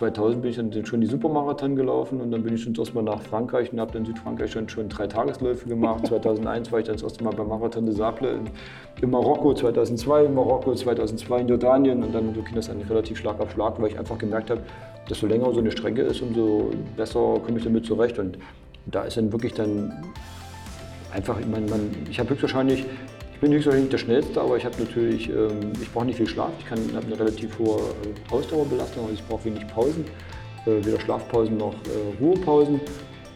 2000 bin ich dann schon die Supermarathon gelaufen und dann bin ich schon erstmal nach Frankreich und habe dann in Südfrankreich schon, schon drei Tagesläufe gemacht. 2001 war ich dann das erste Mal beim Marathon de Sable in, in, Marokko, 2002 in Marokko, 2002 in Jordanien und dann so ging das eigentlich relativ Schlag auf Schlag, weil ich einfach gemerkt habe, desto länger so eine Strecke ist, umso besser komme ich damit zurecht und da ist dann wirklich dann einfach, man, man, ich habe höchstwahrscheinlich ich bin höchstwahrscheinlich nicht der Schnellste, aber ich habe natürlich, ähm, ich brauche nicht viel Schlaf. Ich habe eine relativ hohe äh, Ausdauerbelastung, also ich brauche wenig Pausen, äh, weder Schlafpausen noch äh, Ruhepausen.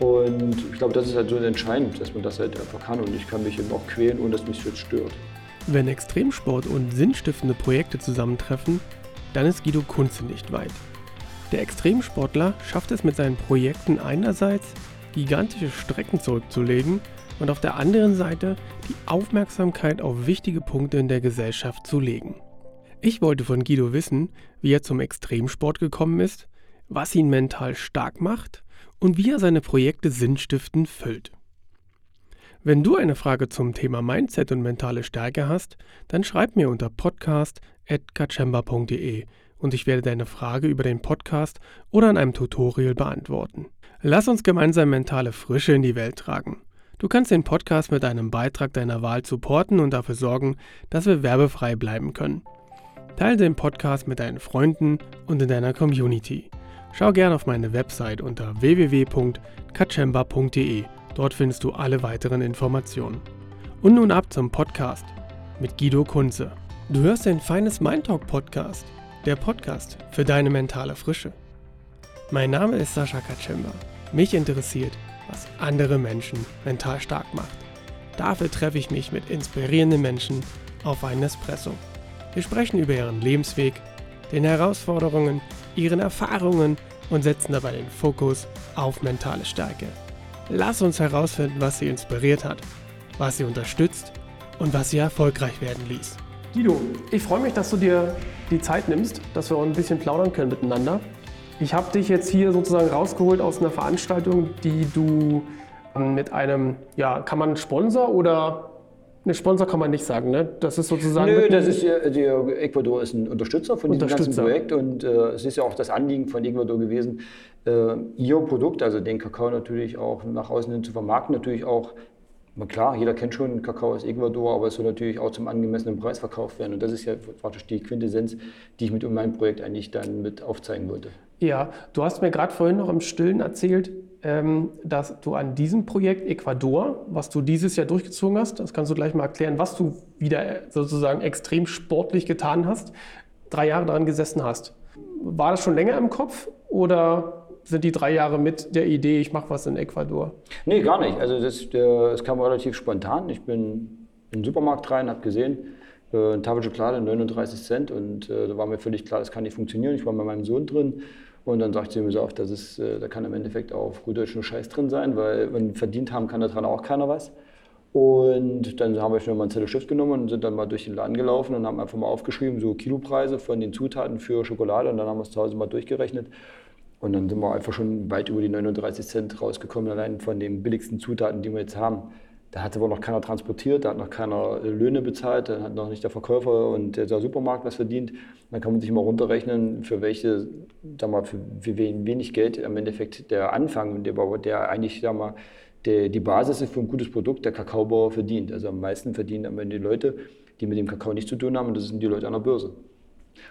Und ich glaube, das ist halt so entscheidend, dass man das halt einfach kann und ich kann mich eben auch quälen, ohne dass mich das stört. Wenn Extremsport und sinnstiftende Projekte zusammentreffen, dann ist Guido Kunze nicht weit. Der Extremsportler schafft es mit seinen Projekten einerseits, gigantische Strecken zurückzulegen und auf der anderen Seite die Aufmerksamkeit auf wichtige Punkte in der Gesellschaft zu legen. Ich wollte von Guido wissen, wie er zum Extremsport gekommen ist, was ihn mental stark macht und wie er seine Projekte sinnstiftend füllt. Wenn du eine Frage zum Thema Mindset und mentale Stärke hast, dann schreib mir unter podcast.kachemba.de und ich werde deine Frage über den Podcast oder in einem Tutorial beantworten. Lass uns gemeinsam mentale Frische in die Welt tragen. Du kannst den Podcast mit einem Beitrag deiner Wahl supporten und dafür sorgen, dass wir werbefrei bleiben können. Teile den Podcast mit deinen Freunden und in deiner Community. Schau gerne auf meine Website unter www.kachemba.de. Dort findest du alle weiteren Informationen. Und nun ab zum Podcast mit Guido Kunze. Du hörst den Feines Mind Talk Podcast, der Podcast für deine mentale Frische. Mein Name ist Sascha Kachemba. Mich interessiert, was andere Menschen mental stark macht. Dafür treffe ich mich mit inspirierenden Menschen auf einen Espresso. Wir sprechen über ihren Lebensweg, den Herausforderungen, ihren Erfahrungen und setzen dabei den Fokus auf mentale Stärke. Lass uns herausfinden, was sie inspiriert hat, was sie unterstützt und was sie erfolgreich werden ließ. Guido, ich freue mich, dass du dir die Zeit nimmst, dass wir ein bisschen plaudern können miteinander. Ich habe dich jetzt hier sozusagen rausgeholt aus einer Veranstaltung, die du ähm, mit einem, ja, kann man Sponsor oder Ne, Sponsor kann man nicht sagen, ne? Das ist sozusagen. Nö, das ist ja, die, Ecuador ist ein Unterstützer von diesem ganzen Projekt und äh, es ist ja auch das Anliegen von Ecuador gewesen, äh, ihr Produkt, also den Kakao natürlich auch nach außen hin zu vermarkten, natürlich auch klar, jeder kennt schon Kakao aus Ecuador, aber es soll natürlich auch zum angemessenen Preis verkauft werden. Und das ist ja praktisch die Quintessenz, die ich mit meinem Projekt eigentlich dann mit aufzeigen wollte. Ja, du hast mir gerade vorhin noch im Stillen erzählt, ähm, dass du an diesem Projekt Ecuador, was du dieses Jahr durchgezogen hast, das kannst du gleich mal erklären, was du wieder sozusagen extrem sportlich getan hast, drei Jahre daran gesessen hast. War das schon länger im Kopf oder sind die drei Jahre mit der Idee, ich mache was in Ecuador? Nee, gar nicht. Also das, das kam relativ spontan. Ich bin in den Supermarkt rein, habe gesehen, äh, eine Tafel Schokolade 39 Cent und äh, da war mir völlig klar, das kann nicht funktionieren. Ich war mit meinem Sohn drin und dann sagte ich mir so oft, das ist, äh, da kann im Endeffekt auch auf gut Deutsch nur Scheiß drin sein, weil wenn verdient haben, kann daran auch keiner was. Und dann haben wir schnell mal ein Zettel Stift genommen und sind dann mal durch den Laden gelaufen und haben einfach mal aufgeschrieben, so Kilopreise von den Zutaten für Schokolade und dann haben wir es zu Hause mal durchgerechnet. Und dann sind wir einfach schon weit über die 39 Cent rausgekommen, allein von den billigsten Zutaten, die wir jetzt haben. Da hat aber noch keiner transportiert, da hat noch keiner Löhne bezahlt, dann hat noch nicht der Verkäufer und der Supermarkt was verdient. Dann kann man sich mal runterrechnen, für welche, sag mal, für wenig Geld im Endeffekt der Anfang, der, der eigentlich, sag mal, der, die Basis ist für ein gutes Produkt, der Kakaobauer verdient. Also am meisten verdienen am Ende die Leute, die mit dem Kakao nichts zu tun haben, und das sind die Leute an der Börse.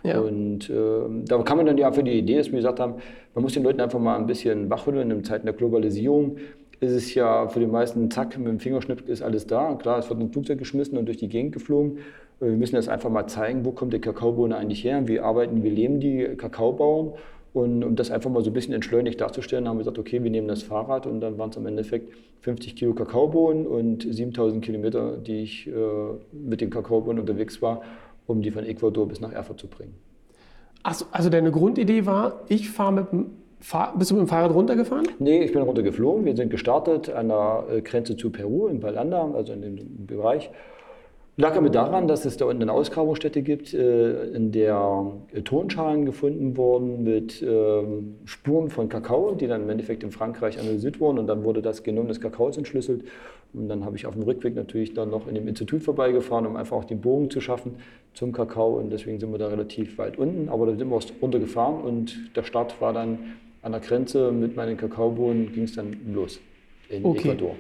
Ja. Und äh, da kam man dann ja für die Idee, dass wir gesagt haben, man muss den Leuten einfach mal ein bisschen wachrütteln. In Zeiten der Globalisierung ist es ja für die meisten, zack, mit dem Fingerschnipp ist alles da. Klar, es wird ein Flugzeug geschmissen und durch die Gegend geflogen. Äh, wir müssen das einfach mal zeigen, wo kommt der Kakaobohne eigentlich her, wie arbeiten, wie leben die Kakaobauern. Und um das einfach mal so ein bisschen entschleunigt darzustellen, haben wir gesagt, okay, wir nehmen das Fahrrad und dann waren es im Endeffekt 50 Kilo Kakaobohnen und 7000 Kilometer, die ich äh, mit dem Kakaobohnen unterwegs war um die von Ecuador bis nach Erfurt zu bringen. Achso, also deine Grundidee war, ich fahre mit dem Fahr bist du mit dem Fahrrad runtergefahren? Nee, ich bin runtergeflogen. Wir sind gestartet an der äh, Grenze zu Peru, in Balanda, also in dem Bereich. Lag aber daran, dass es da unten eine Ausgrabungsstätte gibt, äh, in der äh, Tonschalen gefunden wurden mit ähm, Spuren von Kakao, die dann im Endeffekt in Frankreich analysiert wurden. Und dann wurde das Genom des Kakaos entschlüsselt. Und dann habe ich auf dem Rückweg natürlich dann noch in dem Institut vorbeigefahren, um einfach auch den Bogen zu schaffen zum Kakao. Und deswegen sind wir da relativ weit unten. Aber da sind wir runtergefahren und der Start war dann an der Grenze mit meinen Kakaobohnen, ging es dann los in okay. Ecuador.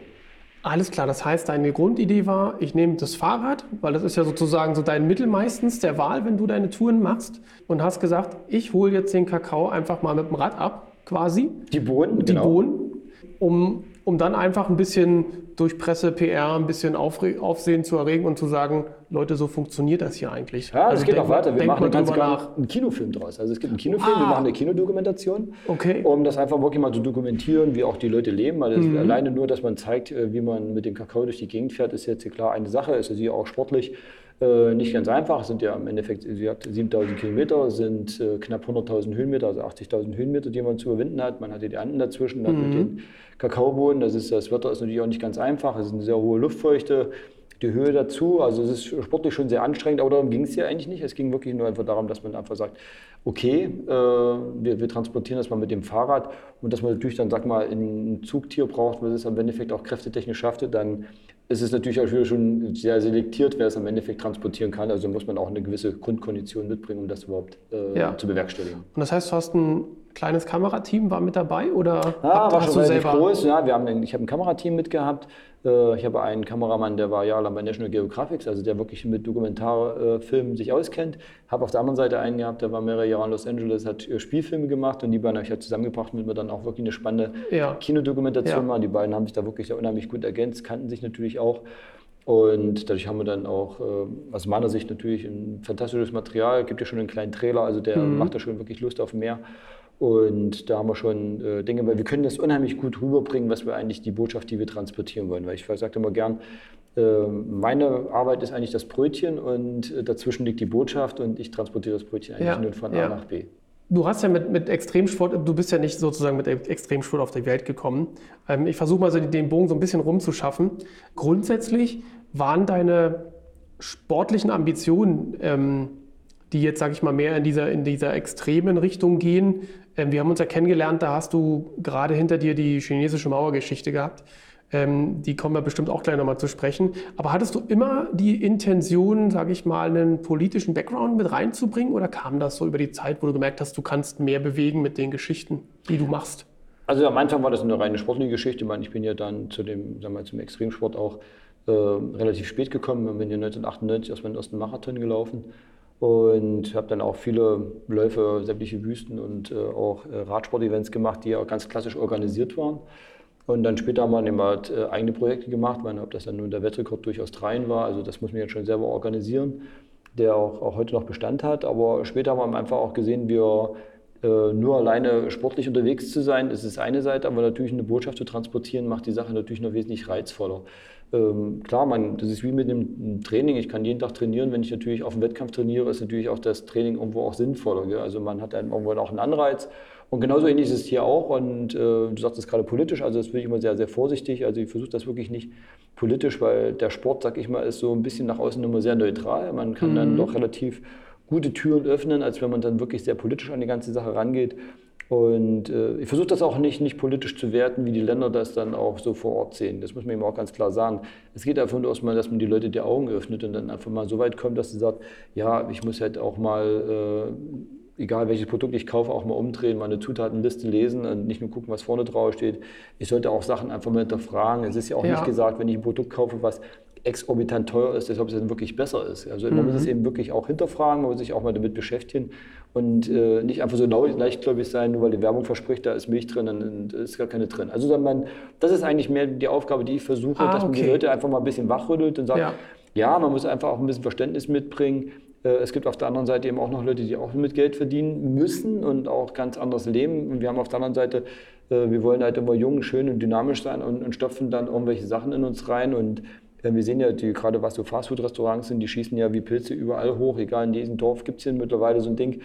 Alles klar, das heißt, deine Grundidee war, ich nehme das Fahrrad, weil das ist ja sozusagen so dein Mittel meistens der Wahl, wenn du deine Touren machst und hast gesagt, ich hole jetzt den Kakao einfach mal mit dem Rad ab, quasi. Die Bohnen, Die genau. Bohnen, um um dann einfach ein bisschen durch Presse, PR ein bisschen Aufsehen zu erregen und zu sagen, Leute, so funktioniert das hier eigentlich. Ja, also es geht auch weiter. Wir machen ganz klar einen Kinofilm draus. Also es gibt einen Kinofilm, ah. wir machen eine Kinodokumentation, okay. um das einfach wirklich mal zu dokumentieren, wie auch die Leute leben. Weil mhm. alleine nur, dass man zeigt, äh, wie man mit dem Kakao durch die Gegend fährt, ist jetzt klar eine Sache. Ist also auch sportlich äh, nicht ganz einfach. Es sind ja im Endeffekt, sie hat 7000 Kilometer, sind äh, knapp 100.000 Höhenmeter, also 80.000 Höhenmeter, die man zu überwinden hat. Man hat die Anden dazwischen, dann mhm. mit den Kakaobohnen. Das, ist, das Wetter ist natürlich auch nicht ganz einfach. Es ist eine sehr hohe Luftfeuchte die Höhe dazu. Also es ist sportlich schon sehr anstrengend, aber darum ging es ja eigentlich nicht. Es ging wirklich nur einfach darum, dass man einfach sagt, okay, äh, wir, wir, transportieren das mal mit dem Fahrrad und dass man natürlich dann, sag mal, ein Zugtier braucht, was es am Endeffekt auch kräftetechnisch schaffte, dann ist es natürlich auch wieder schon sehr selektiert, wer es am Endeffekt transportieren kann. Also muss man auch eine gewisse Grundkondition mitbringen, um das überhaupt äh, ja. zu bewerkstelligen. Und das heißt, du hast ein kleines Kamerateam war mit dabei oder ja, war schon relativ groß. Ja, wir haben ich habe ein Kamerateam mitgehabt. Äh, ich habe einen Kameramann, der war jahrelang bei National Geographic, also der wirklich mit Dokumentarfilmen sich auskennt. Habe auf der anderen Seite einen gehabt, der war mehrere Jahre in Los Angeles, hat äh, Spielfilme gemacht und die beiden habe ich halt zusammengebracht, damit wir dann auch wirklich eine spannende ja. Kinodokumentation ja. machen. Die beiden haben sich da wirklich unheimlich gut ergänzt, kannten sich natürlich auch. Und dadurch haben wir dann auch äh, aus meiner Sicht natürlich ein fantastisches Material. Gibt ja schon einen kleinen Trailer, also der mhm. macht da schon wirklich Lust auf mehr. Und da haben wir schon äh, Dinge, weil wir können das unheimlich gut rüberbringen, was wir eigentlich die Botschaft, die wir transportieren wollen. Weil ich sage immer gern, äh, meine Arbeit ist eigentlich das Brötchen und äh, dazwischen liegt die Botschaft und ich transportiere das Brötchen eigentlich ja, nur von ja. A nach B. Du hast ja mit, mit Extremsport, du bist ja nicht sozusagen mit Extremsport auf die Welt gekommen. Ähm, ich versuche mal so den Bogen so ein bisschen rumzuschaffen. Grundsätzlich waren deine sportlichen Ambitionen, ähm, die jetzt, sage ich mal, mehr in dieser, in dieser extremen Richtung gehen, wir haben uns ja kennengelernt, da hast du gerade hinter dir die chinesische Mauergeschichte gehabt. Ähm, die kommen wir bestimmt auch gleich nochmal zu sprechen. Aber hattest du immer die Intention, sage ich mal, einen politischen Background mit reinzubringen oder kam das so über die Zeit, wo du gemerkt hast, du kannst mehr bewegen mit den Geschichten, die du machst? Also am Anfang war das eine reine sportliche Geschichte. Ich meine, ich bin ja dann zu dem, sagen wir, zum Extremsport auch äh, relativ spät gekommen. Ich bin ja 1998 aus meinem ersten Marathon gelaufen und habe dann auch viele Läufe, sämtliche Wüsten und äh, auch äh, Radsport-Events gemacht, die ja ganz klassisch organisiert waren. Und dann später haben wir eben halt äh, eigene Projekte gemacht, meine, ob das dann nun der Wettrekord durch Australien war, also das muss man jetzt schon selber organisieren, der auch, auch heute noch Bestand hat. Aber später haben wir einfach auch gesehen, wir äh, nur alleine sportlich unterwegs zu sein, ist eine Seite, aber natürlich eine Botschaft zu transportieren, macht die Sache natürlich noch wesentlich reizvoller. Ähm, klar, man, das ist wie mit dem Training. Ich kann jeden Tag trainieren. Wenn ich natürlich auf dem Wettkampf trainiere, ist natürlich auch das Training irgendwo auch sinnvoller. Gell? Also man hat dann irgendwo auch einen Anreiz. Und genauso ähnlich ist es hier auch. Und äh, du sagst es gerade politisch, also das bin ich immer sehr, sehr vorsichtig. Also ich versuche das wirklich nicht politisch, weil der Sport, sag ich mal, ist so ein bisschen nach außen immer sehr neutral. Man kann mhm. dann doch relativ gute Türen öffnen, als wenn man dann wirklich sehr politisch an die ganze Sache rangeht. Und äh, ich versuche das auch nicht, nicht politisch zu werten, wie die Länder das dann auch so vor Ort sehen. Das muss man eben auch ganz klar sagen. Es geht einfach nur erstmal, dass man die Leute die Augen öffnet und dann einfach mal so weit kommt, dass sie sagt, ja, ich muss halt auch mal, äh, egal welches Produkt ich kaufe, auch mal umdrehen, mal eine Zutatenliste lesen und nicht nur gucken, was vorne drauf steht. Ich sollte auch Sachen einfach mal hinterfragen. Es ist ja auch ja. nicht gesagt, wenn ich ein Produkt kaufe, was exorbitant teuer ist, ob es dann wirklich besser ist. Also man mhm. muss es eben wirklich auch hinterfragen, man muss sich auch mal damit beschäftigen und äh, nicht einfach so leichtgläubig sein, nur weil die Werbung verspricht, da ist Milch drin und ist gar keine drin. Also man, das ist eigentlich mehr die Aufgabe, die ich versuche, ah, dass man die Leute einfach mal ein bisschen wachrüttelt und sagt, ja. ja, man muss einfach auch ein bisschen Verständnis mitbringen. Äh, es gibt auf der anderen Seite eben auch noch Leute, die auch mit Geld verdienen müssen und auch ganz anders leben. Und wir haben auf der anderen Seite, äh, wir wollen halt immer jung, schön und dynamisch sein und, und stopfen dann irgendwelche Sachen in uns rein und wir sehen ja, die, gerade was so Fastfood-Restaurants sind, die schießen ja wie Pilze überall hoch. Egal, in jedem Dorf gibt es hier mittlerweile so ein Ding,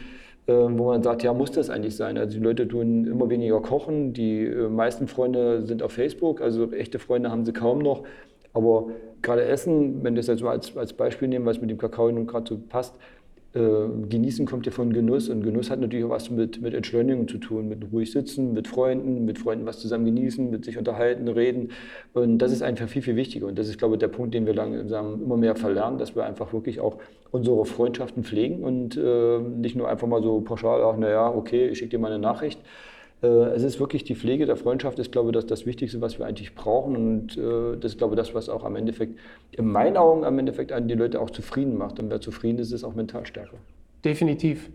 ähm, wo man sagt, ja, muss das eigentlich sein? Also die Leute tun immer weniger kochen, die äh, meisten Freunde sind auf Facebook, also echte Freunde haben sie kaum noch. Aber gerade Essen, wenn das jetzt mal als, als Beispiel nehmen, was mit dem Kakao nun gerade so passt, äh, genießen kommt ja von Genuss und Genuss hat natürlich auch was mit, mit Entschleunigung zu tun, mit ruhig sitzen, mit Freunden, mit Freunden was zusammen genießen, mit sich unterhalten, reden. Und das ist einfach viel, viel wichtiger. Und das ist, glaube ich, der Punkt, den wir langsam immer mehr verlernen, dass wir einfach wirklich auch unsere Freundschaften pflegen und äh, nicht nur einfach mal so pauschal, ach naja, okay, ich schicke dir mal eine Nachricht, es ist wirklich die Pflege der Freundschaft, ist, glaube ich, das, das Wichtigste, was wir eigentlich brauchen. Und äh, das ist, glaube ich, das, was auch am Endeffekt, in meinen Augen, am Endeffekt die Leute auch zufrieden macht. Und wer zufrieden ist, ist auch mental stärker. Definitiv.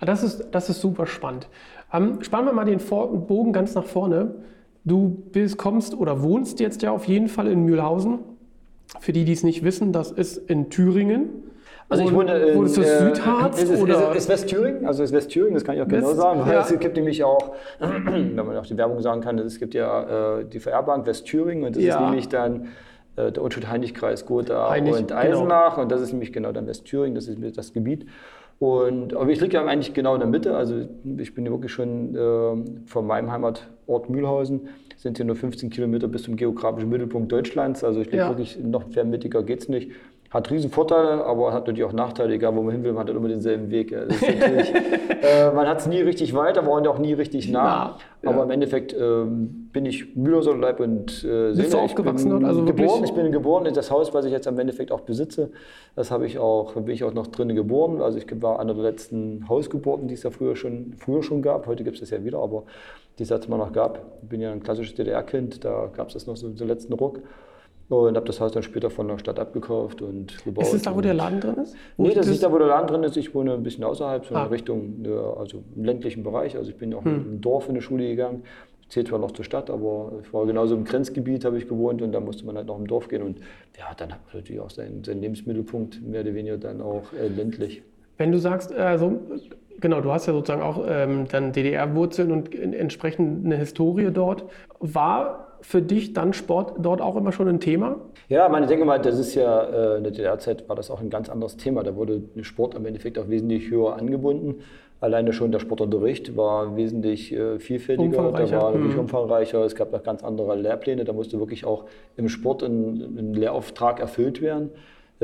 Ah, das ist, das ist super spannend. Ähm, spannen wir mal den Vor Bogen ganz nach vorne. Du bist, kommst oder wohnst jetzt ja auf jeden Fall in Mühlhausen. Für die, die es nicht wissen, das ist in Thüringen. Also ich wohne in, Wo ist das äh, Südharz? Ist, es- oder? ist, ist Westthüringen, also ist Westthüringen, das kann ich auch genau West- sagen, weil ja. es gibt nämlich auch, wenn man auch die Werbung sagen kann, es gibt ja äh, die VR-Bank Westthüringen und das Ja. ist nämlich dann äh, der Unschuld-Heinig-Kreis Gotha Heinig, und genau. Eisenach und das ist nämlich genau dann Westthüringen, das ist mir das Gebiet. Und, aber ich liege ja eigentlich genau in der Mitte, also ich bin ja wirklich schon äh, von meinem Heimatort Mühlhausen, sind hier nur 15 Kilometer bis zum geografischen Mittelpunkt Deutschlands, also ich liege Ja. wirklich noch mehr mittiger geht's nicht. Hat riesen Vorteile, aber hat natürlich auch Nachteile, egal wo man hin will, man hat immer denselben Weg. äh, man hat es nie richtig weit, aber auch nie richtig nah. Ja. Aber im Endeffekt ähm, bin ich Mühlhauser Leib und äh, Bist du Seele. Ich aufgewachsen bin dort? Also wirklich- geboren, ich bin geboren in das Haus, was ich jetzt im Endeffekt auch besitze. Das habe ich auch, bin ich auch noch drinnen geboren. Also ich war einer der letzten Hausgeburten, die es ja früher schon, früher schon gab. Heute gibt es das ja wieder, aber die es mal noch gab. Ich bin ja ein klassisches DDR-Kind, da gab es das noch so den letzten Ruck. Und habe das Haus dann später von der Stadt abgekauft und gebaut. ist das da, wo der Laden drin ist? Wo Nee, das ist nicht da, wo der Laden drin ist. Ich wohne ein bisschen außerhalb, so in Ah. Richtung, ja, also im ländlichen Bereich. Also ich bin auch Hm. im Dorf in die Schule gegangen. Ich zähle zwar noch zur Stadt, aber ich war genauso im Grenzgebiet, habe ich gewohnt und da musste man halt noch im Dorf gehen. Und ja, dann hat man natürlich auch seinen, seinen Lebensmittelpunkt mehr oder weniger dann auch äh, ländlich. Wenn du sagst, also genau, du hast ja sozusagen auch ähm, dann DDR-Wurzeln und in- entsprechend eine Historie dort. War für dich dann Sport dort auch immer schon ein Thema? Ja, meine, ich denke mal, das ist ja äh, in der DDR-Zeit war das auch ein ganz anderes Thema. Da wurde Sport im Endeffekt auch wesentlich höher angebunden. Alleine schon der Sportunterricht war wesentlich äh, vielfältiger, der Umfangreicher, war wirklich mhm. umfangreicher. Es gab noch ganz andere Lehrpläne. Da musste wirklich auch im Sport ein, ein Lehrauftrag erfüllt werden.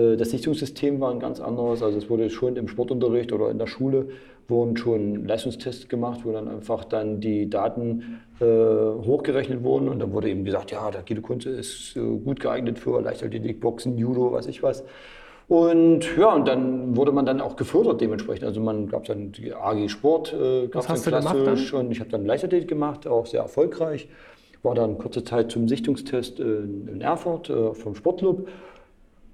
Äh, Das Sichtungssystem war ein ganz anderes. Also es wurde schon im Sportunterricht oder in der Schule wurden schon Leistungstests gemacht, wo dann einfach dann die Daten äh, hochgerechnet wurden und dann wurde eben gesagt, ja, der Guido Kunze ist äh, gut geeignet für Leichtathletik, Boxen, Judo, was ich was. Und ja, und dann wurde man dann auch gefördert dementsprechend. Also man gab dann die AG Sport, äh, hast dann klassisch und ich habe dann Leichtathletik gemacht, auch sehr erfolgreich. War dann kurze Zeit zum Sichtungstest in, in Erfurt äh, vom Sportclub.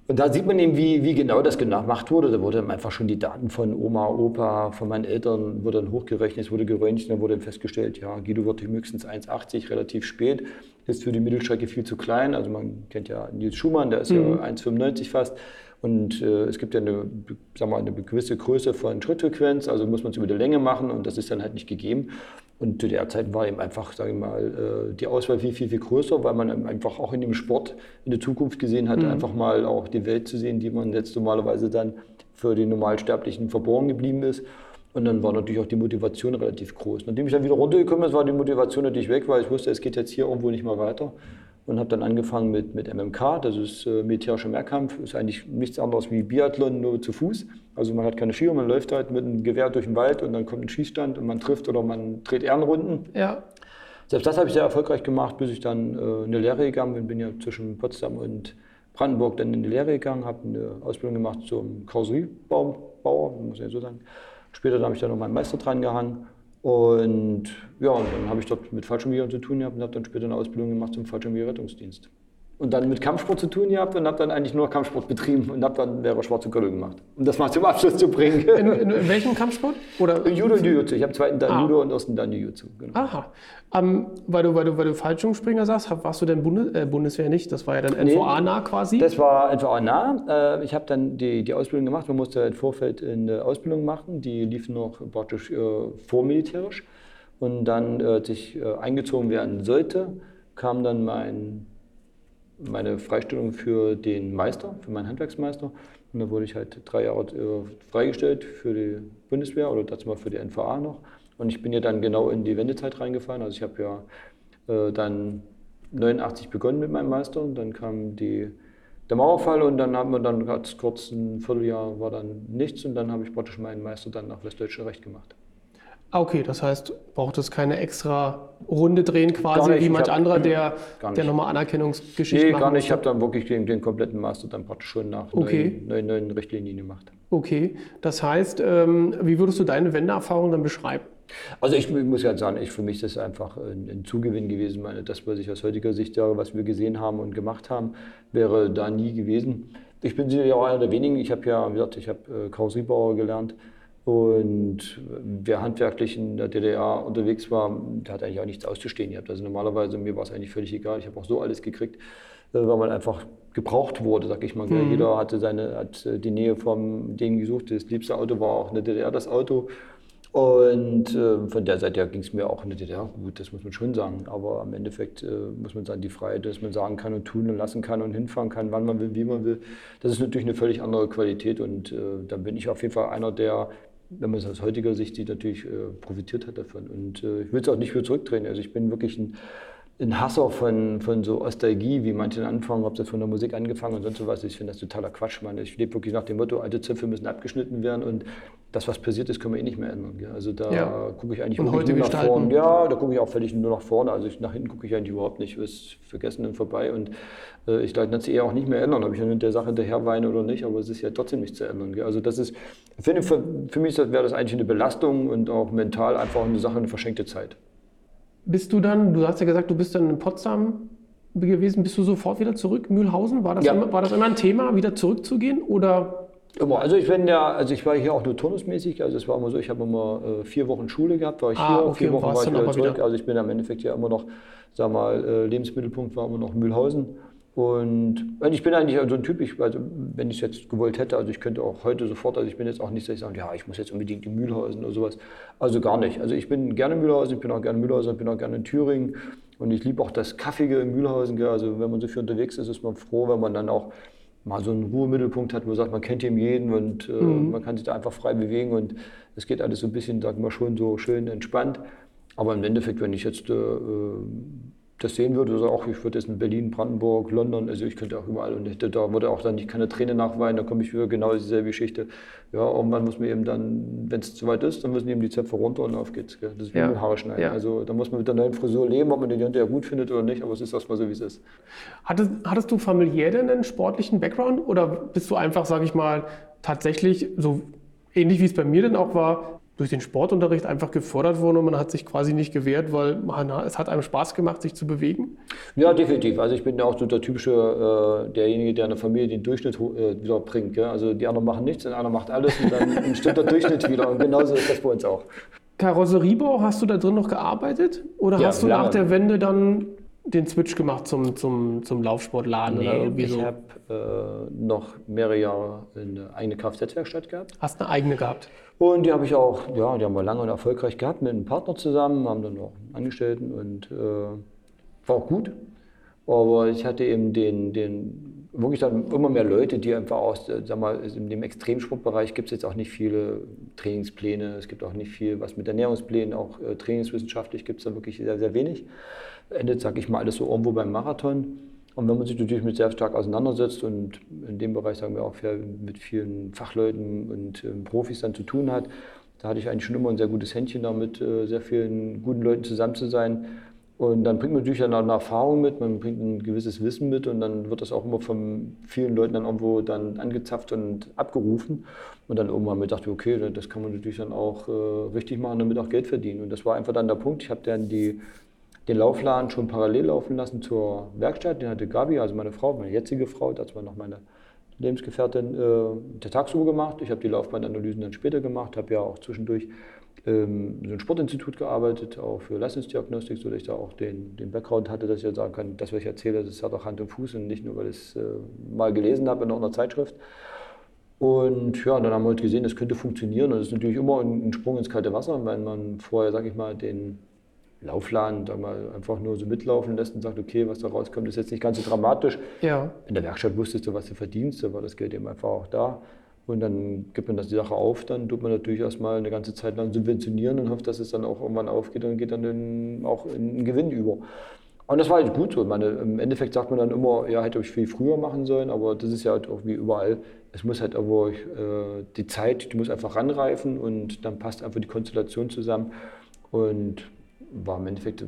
Und da sieht man eben, wie, wie genau das gemacht wurde. Da wurden einfach schon die Daten von Oma, Opa, von meinen Eltern wurde dann hochgerechnet, es wurde geröntgt, dann wurde dann festgestellt, ja, Guido wird höchstens 1,80, relativ spät, ist für die Mittelstrecke viel zu klein. Also man kennt ja Nils Schumann, der ist ja 1,95 fast. Und äh, es gibt ja eine, sagen wir mal, eine gewisse Größe von Schrittfrequenz, also muss man es über die Länge machen und das ist dann halt nicht gegeben. Und zu der Zeit war eben einfach, sage ich mal, äh, die Auswahl viel, viel, viel größer, weil man einfach auch in dem Sport in der Zukunft gesehen hat, einfach mal auch die Welt zu sehen, die man jetzt normalerweise dann für die Normalsterblichen verborgen geblieben ist. Und dann war natürlich auch die Motivation relativ groß. Nachdem ich dann wieder runtergekommen bin, war die Motivation natürlich weg, weil ich wusste, es geht jetzt hier irgendwo nicht mehr weiter. Und habe dann angefangen mit, mit MMK, das ist äh, militärischer Mehrkampf, ist eigentlich nichts anderes wie Biathlon, nur zu Fuß. Also man hat keine Skier, man läuft halt mit einem Gewehr durch den Wald und dann kommt ein Schießstand und man trifft oder man dreht Ehrenrunden. Ja. Selbst das habe ich sehr erfolgreich gemacht, bis ich dann äh, in die Lehre gegangen bin. Bin ja zwischen Potsdam und Brandenburg dann in die Lehre gegangen, habe eine Ausbildung gemacht zum Karosseriebauer, muss ich ja so sagen. Später habe ich dann noch meinen Meister dran gehangen. Und ja, dann habe ich dort mit Fallschirmjägern zu tun gehabt und habe dann später eine Ausbildung gemacht zum Fallschirmjäger-Rettungsdienst. Und dann mit Kampfsport zu tun gehabt und habe dann eigentlich nur Kampfsport betrieben und habe dann Lehrer Schwarze Kolle gemacht. Um das mal zum Abschluss zu bringen. In, in, in welchem Kampfsport? Oder? Judo und Jiu-Jitsu. Ich habe zweiten dann Ah. Judo und ersten dann Jiu-Jitsu. Genau. Aha. Ähm, weil, du, weil, du, weil du Fallschirmspringer sagst, warst du denn Bundes, äh, Bundeswehr nicht? Das war ja dann Nee. NVA nah quasi. Das war einfach nah. Äh, Ich habe dann die, die Ausbildung gemacht. Man musste im Vorfeld eine Ausbildung machen. Die lief noch praktisch äh, vormilitärisch. Und dann, äh, als ich äh, eingezogen werden sollte, kam dann mein, meine Freistellung für den Meister, für meinen Handwerksmeister. Und da wurde ich halt drei Jahre äh, freigestellt für die Bundeswehr oder dazu mal für die NVA noch. Und ich bin ja dann genau in die Wendezeit reingefallen. Also ich habe ja äh, dann 89 begonnen mit meinem Meister. Dann kam die, der Mauerfall und dann haben wir dann ganz kurz ein Vierteljahr war dann nichts und dann habe ich praktisch meinen Meister dann nach Westdeutsche Recht gemacht. Ah, okay, das heißt, braucht es keine extra Runde drehen quasi, wie manch hab, anderer, der, der nochmal Anerkennungsgeschichte Nee, gar nicht. Ich habe dann wirklich den, den, kompletten Master dann praktisch schon nach okay. neuen, neuen, neuen Richtlinien gemacht. Okay, das heißt, ähm, wie würdest du deine Wendeerfahrung dann beschreiben? Also ich muss ja sagen, ich, für mich ist das einfach ein, ein Zugewinn gewesen. Meine, das, was ich aus heutiger Sicht, ja, was wir gesehen haben und gemacht haben, wäre da nie gewesen. Ich bin sicherlich auch einer der wenigen. Ich habe ja, wie gesagt, ich habe äh, Riebauer gelernt und wer handwerklich in der DDR unterwegs war, der hat eigentlich auch nichts auszustehen gehabt. Also normalerweise, mir war es eigentlich völlig egal. Ich habe auch so alles gekriegt, äh, weil man einfach gebraucht wurde, sag ich mal. Mhm. Jeder hatte seine, hat die Nähe vom denen gesucht. Das liebste Auto war auch in der DDR das Auto. Und äh, von der Seite her ging es mir auch in der DDR gut, das muss man schon sagen. Aber im Endeffekt äh, muss man sagen, die Freiheit, dass man sagen kann und tun und lassen kann und hinfahren kann, wann man will, wie man will, das ist natürlich eine völlig andere Qualität. Und äh, da bin ich auf jeden Fall einer, der wenn man es aus heutiger Sicht sieht, natürlich äh, profitiert hat davon. Und äh, ich will es auch nicht wieder zurückdrehen. Also ich bin wirklich ein, ein Hasser von, von so Ostalgie, wie manche anfangen, ob das von der Musik angefangen und sonst sowas. Ich finde das totaler Quatsch. Meine. Ich lebe wirklich nach dem Motto, alte Zöpfe müssen abgeschnitten werden und das, was passiert ist, können wir eh nicht mehr ändern. Gell? Also da ja. gucke ich eigentlich und heute nur nach vorne. Ja, da gucke ich auch völlig nur nach vorne. Also ich, nach hinten gucke ich eigentlich überhaupt nicht. Ist vergessen und vorbei. Und äh, ich glaube, das eher auch nicht mehr ändern, ob ich mit der Sache hinterher weine oder nicht. Aber es ist ja trotzdem nicht zu ändern. Gell? Also das ist, finde für, für mich wäre das eigentlich eine Belastung und auch mental einfach eine Sache, eine verschenkte Zeit. Bist du dann, du hast ja gesagt, du bist dann in Potsdam gewesen, bist du sofort wieder zurück, Mühlhausen? War das, ja. immer, war das immer ein Thema, wieder zurückzugehen oder Immer. Also ich bin ja, also ich war hier auch nur turnusmäßig. Also es war immer so, ich habe immer äh, vier Wochen Schule gehabt, war ich ah, hier, okay, vier Wochen war ich wieder zurück. Wieder. Also ich bin im Endeffekt ja immer noch, sag mal, äh, Lebensmittelpunkt war immer noch Mühlhausen. Und ich bin eigentlich so ein Typ, ich, also wenn ich es jetzt gewollt hätte, also ich könnte auch heute sofort, also ich bin jetzt auch nicht, dass ich sage, ja, ich muss jetzt unbedingt in Mühlhausen oder sowas. Also gar nicht. Also ich bin gerne in Mühlhausen, ich bin auch gerne in Mühlhausen, ich bin auch gerne in Thüringen. Und ich liebe auch das Kaffige in Mühlhausen. Also wenn man so viel unterwegs ist, ist man froh, wenn man dann auch mal so einen Ruhemittelpunkt hat, wo man sagt, man kennt eben jeden und äh, mhm. man kann sich da einfach frei bewegen und es geht alles so ein bisschen, sagen wir schon, so schön entspannt. Aber im Endeffekt, wenn ich jetzt äh, das sehen würde, also auch ich würde jetzt in Berlin, Brandenburg, London, also ich könnte auch überall und ich, da würde auch dann nicht keine Tränen nachweinen, da komme ich wieder genau dieselbe Geschichte. Ja, irgendwann muss man eben dann, wenn es zu weit ist, dann müssen eben die Zöpfe runter und auf geht's. Gell? Das ist wie ja. mit Haare schneiden. Ja. Also da muss man mit der neuen Frisur leben, ob man den hinterher gut findet oder nicht, aber es ist erstmal so, wie es ist. Hattest, hattest du familiär denn einen sportlichen Background oder bist du einfach, sage ich mal, tatsächlich so ähnlich wie es bei mir denn auch war, durch den Sportunterricht einfach gefordert worden und man hat sich quasi nicht gewehrt, weil man, es hat einem Spaß gemacht, sich zu bewegen? Ja, definitiv. Also ich bin ja auch so der typische, äh, derjenige, der in der Familie den Durchschnitt äh, wieder bringt. Gell? Also die anderen machen nichts, der andere macht alles und dann stimmt der Durchschnitt wieder. Und genauso ist das bei uns auch. Karosseriebau, hast du da drin noch gearbeitet? Oder ja, hast du lange. nach der Wende dann den Switch gemacht zum, zum, zum Laufsportladen nee, oder irgendwie so? Ich habe äh, noch mehrere Jahre eine eigene Kfz-Werkstatt gehabt. Hast eine eigene gehabt? Und die habe ich auch, ja, die haben wir lange und erfolgreich gehabt mit einem Partner zusammen, haben dann noch einen Angestellten und äh, war auch gut. Aber ich hatte eben den, den, wirklich dann immer mehr Leute, die einfach aus, äh, sag mal, in dem Extremsportbereich gibt es jetzt auch nicht viele Trainingspläne, es gibt auch nicht viel, was mit Ernährungsplänen, auch äh, trainingswissenschaftlich gibt es da wirklich sehr, sehr wenig. Endet, sag ich mal, alles so irgendwo beim Marathon. Und wenn man sich natürlich mit sehr stark auseinandersetzt und in dem Bereich, sagen wir auch, mit vielen Fachleuten und äh, Profis dann zu tun hat, da hatte ich eigentlich schon immer ein sehr gutes Händchen damit, äh, sehr vielen guten Leuten zusammen zu sein. Und dann bringt man natürlich dann eine Erfahrung mit, man bringt ein gewisses Wissen mit und dann wird das auch immer von vielen Leuten dann irgendwo dann angezapft und abgerufen. Und dann irgendwann mir dachte, okay, das kann man natürlich dann auch äh, richtig machen, damit auch Geld verdienen. Und das war einfach dann der Punkt. Ich habe dann die den Laufladen schon parallel laufen lassen zur Werkstatt. Den hatte Gabi, also meine Frau, meine jetzige Frau, das war noch meine Lebensgefährtin, äh, der tagsüber gemacht. Ich habe die Laufbandanalysen dann später gemacht, habe ja auch zwischendurch ähm, so ein Sportinstitut gearbeitet, auch für Leistungsdiagnostik, sodass ich da auch den, den Background hatte, dass ich ja sagen kann, das, was ich erzähle, das hat auch Hand und Fuß und nicht nur, weil ich es äh, mal gelesen habe in einer Zeitschrift. Und ja, dann haben wir halt gesehen, das könnte funktionieren. Und das ist natürlich immer ein, Sprung ins kalte Wasser, wenn man vorher, sage ich mal, den Laufladen da mal einfach nur so mitlaufen lässt und sagt, okay, was da rauskommt, ist jetzt nicht ganz so dramatisch. Ja. In der Werkstatt wusstest du, was du verdienst, da war das Geld eben einfach auch da. Und dann gibt man das die Sache auf, dann tut man natürlich erstmal eine ganze Zeit lang subventionieren und hofft, dass es dann auch irgendwann aufgeht und geht dann in, auch in Gewinn über. Und das war halt gut so. Meine, Im Endeffekt sagt man dann immer, ja, hätte ich viel früher machen sollen, aber das ist ja halt auch wie überall. Es muss halt aber äh, die Zeit, die muss einfach ranreifen und dann passt einfach die Konstellation zusammen. Und war im Endeffekt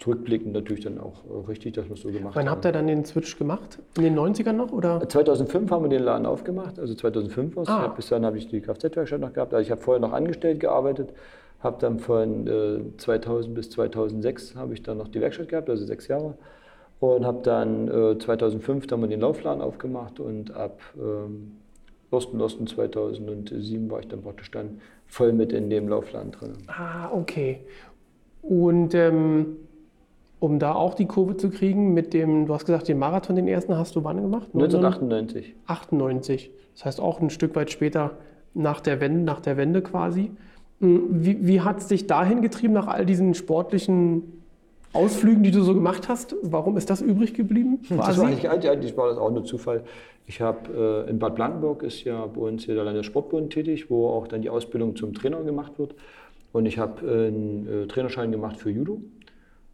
zurückblickend natürlich dann auch richtig, dass wir es so gemacht Wann haben. Wann habt ihr dann den Switch gemacht? In den 90ern noch? Oder? 2005 haben wir den Laden aufgemacht, also 2005 was. Ah. Bis dann habe ich die Kfz-Werkstatt noch gehabt. Also ich habe vorher noch angestellt gearbeitet, habe dann von äh, 2000 bis 2006 habe ich dann noch die Werkstatt gehabt, also sechs Jahre. Und habe dann äh, 2005 dann mal den Laufladen aufgemacht und ab ähm, 1. 2007 war ich dann praktisch dann voll mit in dem Laufladen drin. Ah, okay. Und ähm, um da auch die Kurve zu kriegen mit dem, du hast gesagt, den Marathon, den ersten hast du wann gemacht? 1998. 98. Das heißt auch ein Stück weit später nach der Wende, nach der Wende quasi. Hm, wie, wie hat es dich dahin getrieben nach all diesen sportlichen Ausflügen, die du so gemacht hast? Warum ist das übrig geblieben? Quasi? Das war eigentlich, eigentlich war das auch nur Zufall. Ich habe äh, in Bad Blankenburg ist ja bei uns hier der Landessportbund tätig, wo auch dann die Ausbildung zum Trainer gemacht wird. Und ich habe einen äh, Trainerschein gemacht für Judo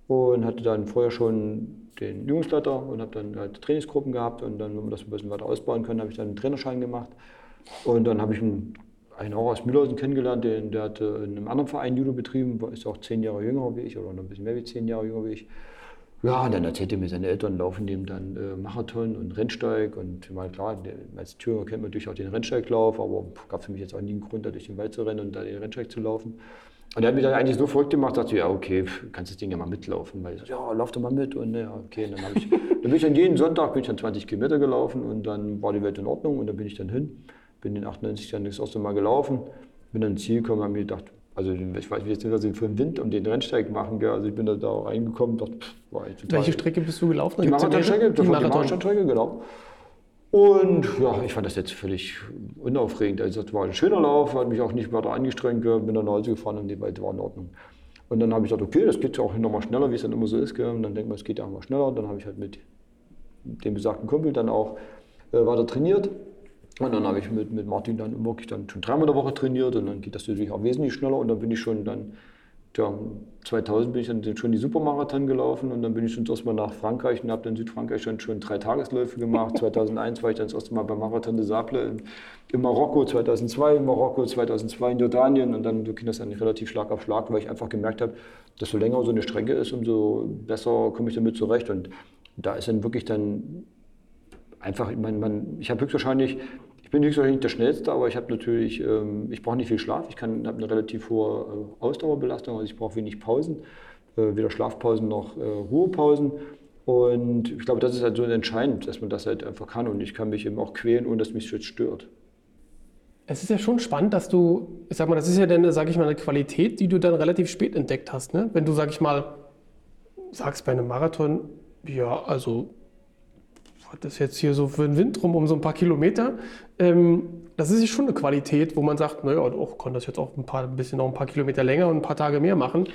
und hatte dann vorher schon den Übungsleiter und habe dann halt Trainingsgruppen gehabt und dann, wenn wir das ein bisschen weiter ausbauen können, habe ich dann einen Trainerschein gemacht und dann habe ich einen, einen auch aus Mühlhausen kennengelernt, den, der hatte in einem anderen Verein Judo betrieben, ist auch zehn Jahre jünger wie ich oder noch ein bisschen mehr wie zehn Jahre jünger wie ich. Ja, dann erzählte mir seine Eltern laufen dem dann äh, Marathon und Rennsteig und ich meine, klar, als Thüringer kennt man natürlich auch den Rennsteiglauf, aber gab für mich jetzt auch nie einen Grund, da durch den Wald zu rennen und da den Rennsteig zu laufen. Und er hat mich dann eigentlich so verrückt gemacht, dachte ich, ja, okay, kannst das Ding ja mal mitlaufen. Weil ich so, ja, lauf doch mal mit. Und ja, okay. Und dann, ich, dann bin ich dann jeden Sonntag bin ich dann 20 Kilometer gelaufen und dann war die Welt in Ordnung und dann bin ich dann hin. Bin in 98 dann das erste Mal gelaufen, bin dann ins Ziel gekommen und habe mir gedacht, also ich weiß nicht, was sie für einen Wind um den Rennsteig machen. Gell. Also ich bin da, da reingekommen dachte, pff, war ich total. Welche Strecke bist du gelaufen? Die Marathonstrecke, die Marathonstrecke, genau. Und ja, ich fand das jetzt völlig unaufregend. Also es war ein schöner Lauf, hat mich auch nicht weiter angestrengt, bin dann nach Hause gefahren und die Welt war in Ordnung. Und dann habe ich gesagt, okay, das geht auch nochmal schneller, wie es dann immer so ist. Gell? Und dann denkt man, es geht ja auch mal schneller. Und dann habe ich halt mit dem besagten Kumpel dann auch äh, weiter trainiert. Und dann habe ich mit, mit Martin dann wirklich dann schon dreimal in der Woche trainiert und dann geht das natürlich auch wesentlich schneller und dann bin ich schon dann ja, 2000 bin ich dann schon die Supermarathon gelaufen und dann bin ich schon erstmal nach Frankreich und habe dann Südfrankreich schon, schon drei Tagesläufe gemacht. 2001 war ich dann das erste Mal beim Marathon de Sable in, in, Marokko, 2002 in Marokko, 2002 in Jordanien und dann ging das dann relativ Schlag auf Schlag, weil ich einfach gemerkt habe, dass so länger so eine Strecke ist, umso besser komme ich damit zurecht und da ist dann wirklich dann einfach, man, man, ich habe höchstwahrscheinlich ich bin nicht der Schnellste, aber ich habe natürlich, ähm, ich brauche nicht viel Schlaf. Ich habe eine relativ hohe äh, Ausdauerbelastung, also ich brauche wenig Pausen, äh, weder Schlafpausen noch äh, Ruhepausen. Und ich glaube, das ist halt so entscheidend, dass man das halt einfach kann. Und ich kann mich eben auch quälen, ohne dass mich das stört. Es ist ja schon spannend, dass du, ich sag mal, das ist ja dann, sag ich mal, eine Qualität, die du dann relativ spät entdeckt hast. Ne? Wenn du, sag ich mal, sagst bei einem Marathon, ja, also das ist jetzt hier so für den Wind rum um so ein paar Kilometer. Ähm, das ist schon eine Qualität, wo man sagt, naja, oh, kann das jetzt auch ein, paar, ein bisschen noch ein paar Kilometer länger und ein paar Tage mehr machen.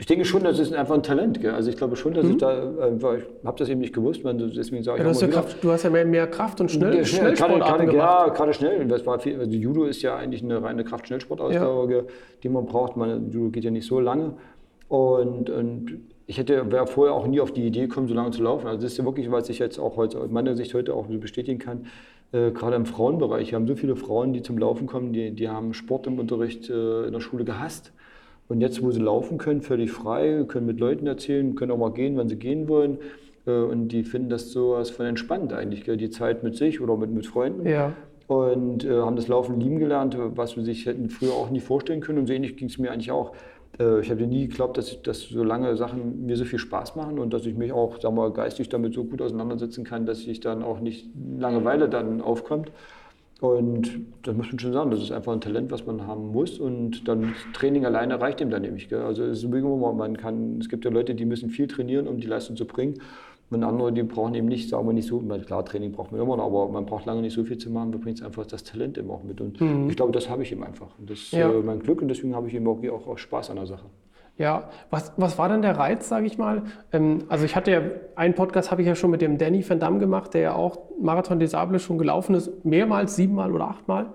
Ich denke schon, das ist einfach ein Talent. Gell? Also ich glaube schon, dass mhm. ich da einfach, ich habe das eben nicht gewusst, deswegen sage ja, du, hast ja Kraft, du hast ja mehr, mehr Kraft und schnell, ja, schnell gerade, gerade, Ja, gerade schnell. Das war viel, also Judo ist ja eigentlich eine reine Kraft-Schnellsportausdauer, ja. die man braucht. Man, Judo geht ja nicht so lange. Und, und ich hätte, wäre vorher auch nie auf die Idee gekommen, so lange zu laufen. Also das ist ja wirklich, was ich jetzt auch heute, aus meiner Sicht heute auch bestätigen kann, äh, gerade im Frauenbereich. Wir haben so viele Frauen, die zum Laufen kommen, die, die haben Sport im Unterricht äh, in der Schule gehasst. Und jetzt, wo sie laufen können, völlig frei, können mit Leuten erzählen, können auch mal gehen, wann sie gehen wollen. Äh, und die finden das so was von entspannt eigentlich, gell? die Zeit mit sich oder mit, mit Freunden. Ja. Und äh, haben das Laufen lieben gelernt, was wir sich hätten früher auch nie vorstellen können. Und so ähnlich ging es mir eigentlich auch. Äh, ich habe nie geglaubt, dass, dass so lange Sachen mir so viel Spaß machen und dass ich mich auch sagen wir, geistig damit so gut auseinandersetzen kann, dass ich dann auch nicht Langeweile dann aufkommt. Und das muss man schon sagen, das ist einfach ein Talent, was man haben muss. Und dann Training alleine reicht ihm dann nämlich. Gell? Also es, ist man kann, es gibt ja Leute, die müssen viel trainieren, um die Leistung zu bringen. Und andere, die brauchen eben nicht, sagen wir nicht so, klar, Training braucht man immer noch, aber man braucht lange nicht so viel zu machen, man bringt einfach das Talent eben auch mit. Und mhm. ich glaube, das habe ich eben einfach. Und das ist ja. äh, mein Glück und deswegen habe ich eben auch, auch, auch Spaß an der Sache. Ja, was, was war denn der Reiz, sage ich mal? Ähm, also ich hatte ja, einen Podcast habe ich ja schon mit dem Danny van Damme gemacht, der ja auch Marathon des Sables schon gelaufen ist, mehrmals, siebenmal oder achtmal.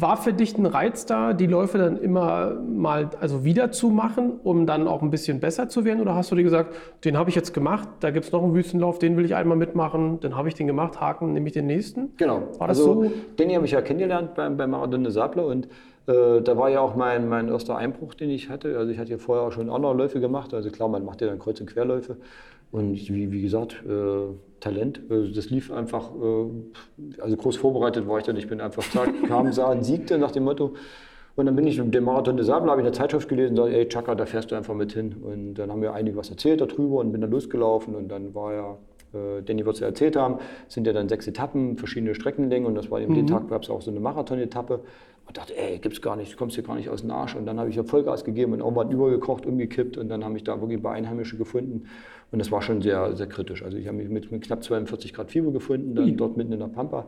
War für dich ein Reiz da, die Läufe dann immer mal also wieder zu machen, um dann auch ein bisschen besser zu werden? Oder hast du dir gesagt, den habe ich jetzt gemacht, da gibt es noch einen Wüstenlauf, den will ich einmal mitmachen, dann habe ich den gemacht, Haken, nehme ich den nächsten? Genau. War das also, so? Den habe ich ja kennengelernt beim, beim Marathon de Sable und äh, da war ja auch mein, mein erster Einbruch, den ich hatte. Also ich hatte ja vorher auch schon andere Läufe gemacht. Also klar, man macht ja dann Kreuz- und Querläufe. Und wie, wie gesagt, äh, Talent, äh, das lief einfach, äh, also groß vorbereitet war ich dann. Ich bin einfach, zack, kam, sah und siegte nach dem Motto. Und dann bin ich dem Marathon des Sable, habe ich in der Zeitschrift gelesen, und ey Chaka, da fährst du einfach mit hin. Und dann haben wir einige was erzählt darüber und bin dann losgelaufen. Und dann war ja, äh, Danny wird es ja erzählt haben, sind ja dann sechs Etappen, verschiedene Streckenlängen. Und das war eben mhm. den Tag, gab es auch so eine Marathon-Etappe. Und dachte, ey, gibt's gar nicht, du kommst hier gar nicht aus dem Arsch. Und dann habe ich ja Vollgas gegeben und irgendwann übergekocht, umgekippt. Und dann habe ich da wirklich ein paar Einheimische gefunden. Und das war schon sehr, sehr kritisch. Also ich habe mich mit, mit, knapp 42 Grad Fieber gefunden, dann mhm. dort mitten in der Pampa.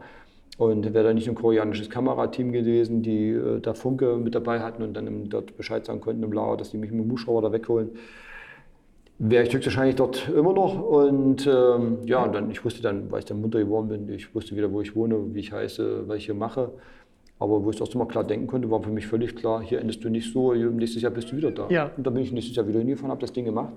Und wäre da nicht ein koreanisches Kamerateam gewesen, die äh, da Funke mit dabei hatten und dann dort Bescheid sagen konnten im Lauer, dass die mich mit dem Hubschrauber da wegholen, wäre ich höchstwahrscheinlich dort immer noch. Und ähm, ja, und dann, ich wusste dann, weil ich dann munter geworden bin, ich wusste wieder, wo ich wohne, wie ich heiße, was ich hier mache. Aber wo ich das mal klar denken konnte, war für mich völlig klar, hier endest du nicht so, nächstes Jahr bist du wieder da. Ja. Und da bin ich nächstes Jahr wieder hingefahren, habe das Ding gemacht.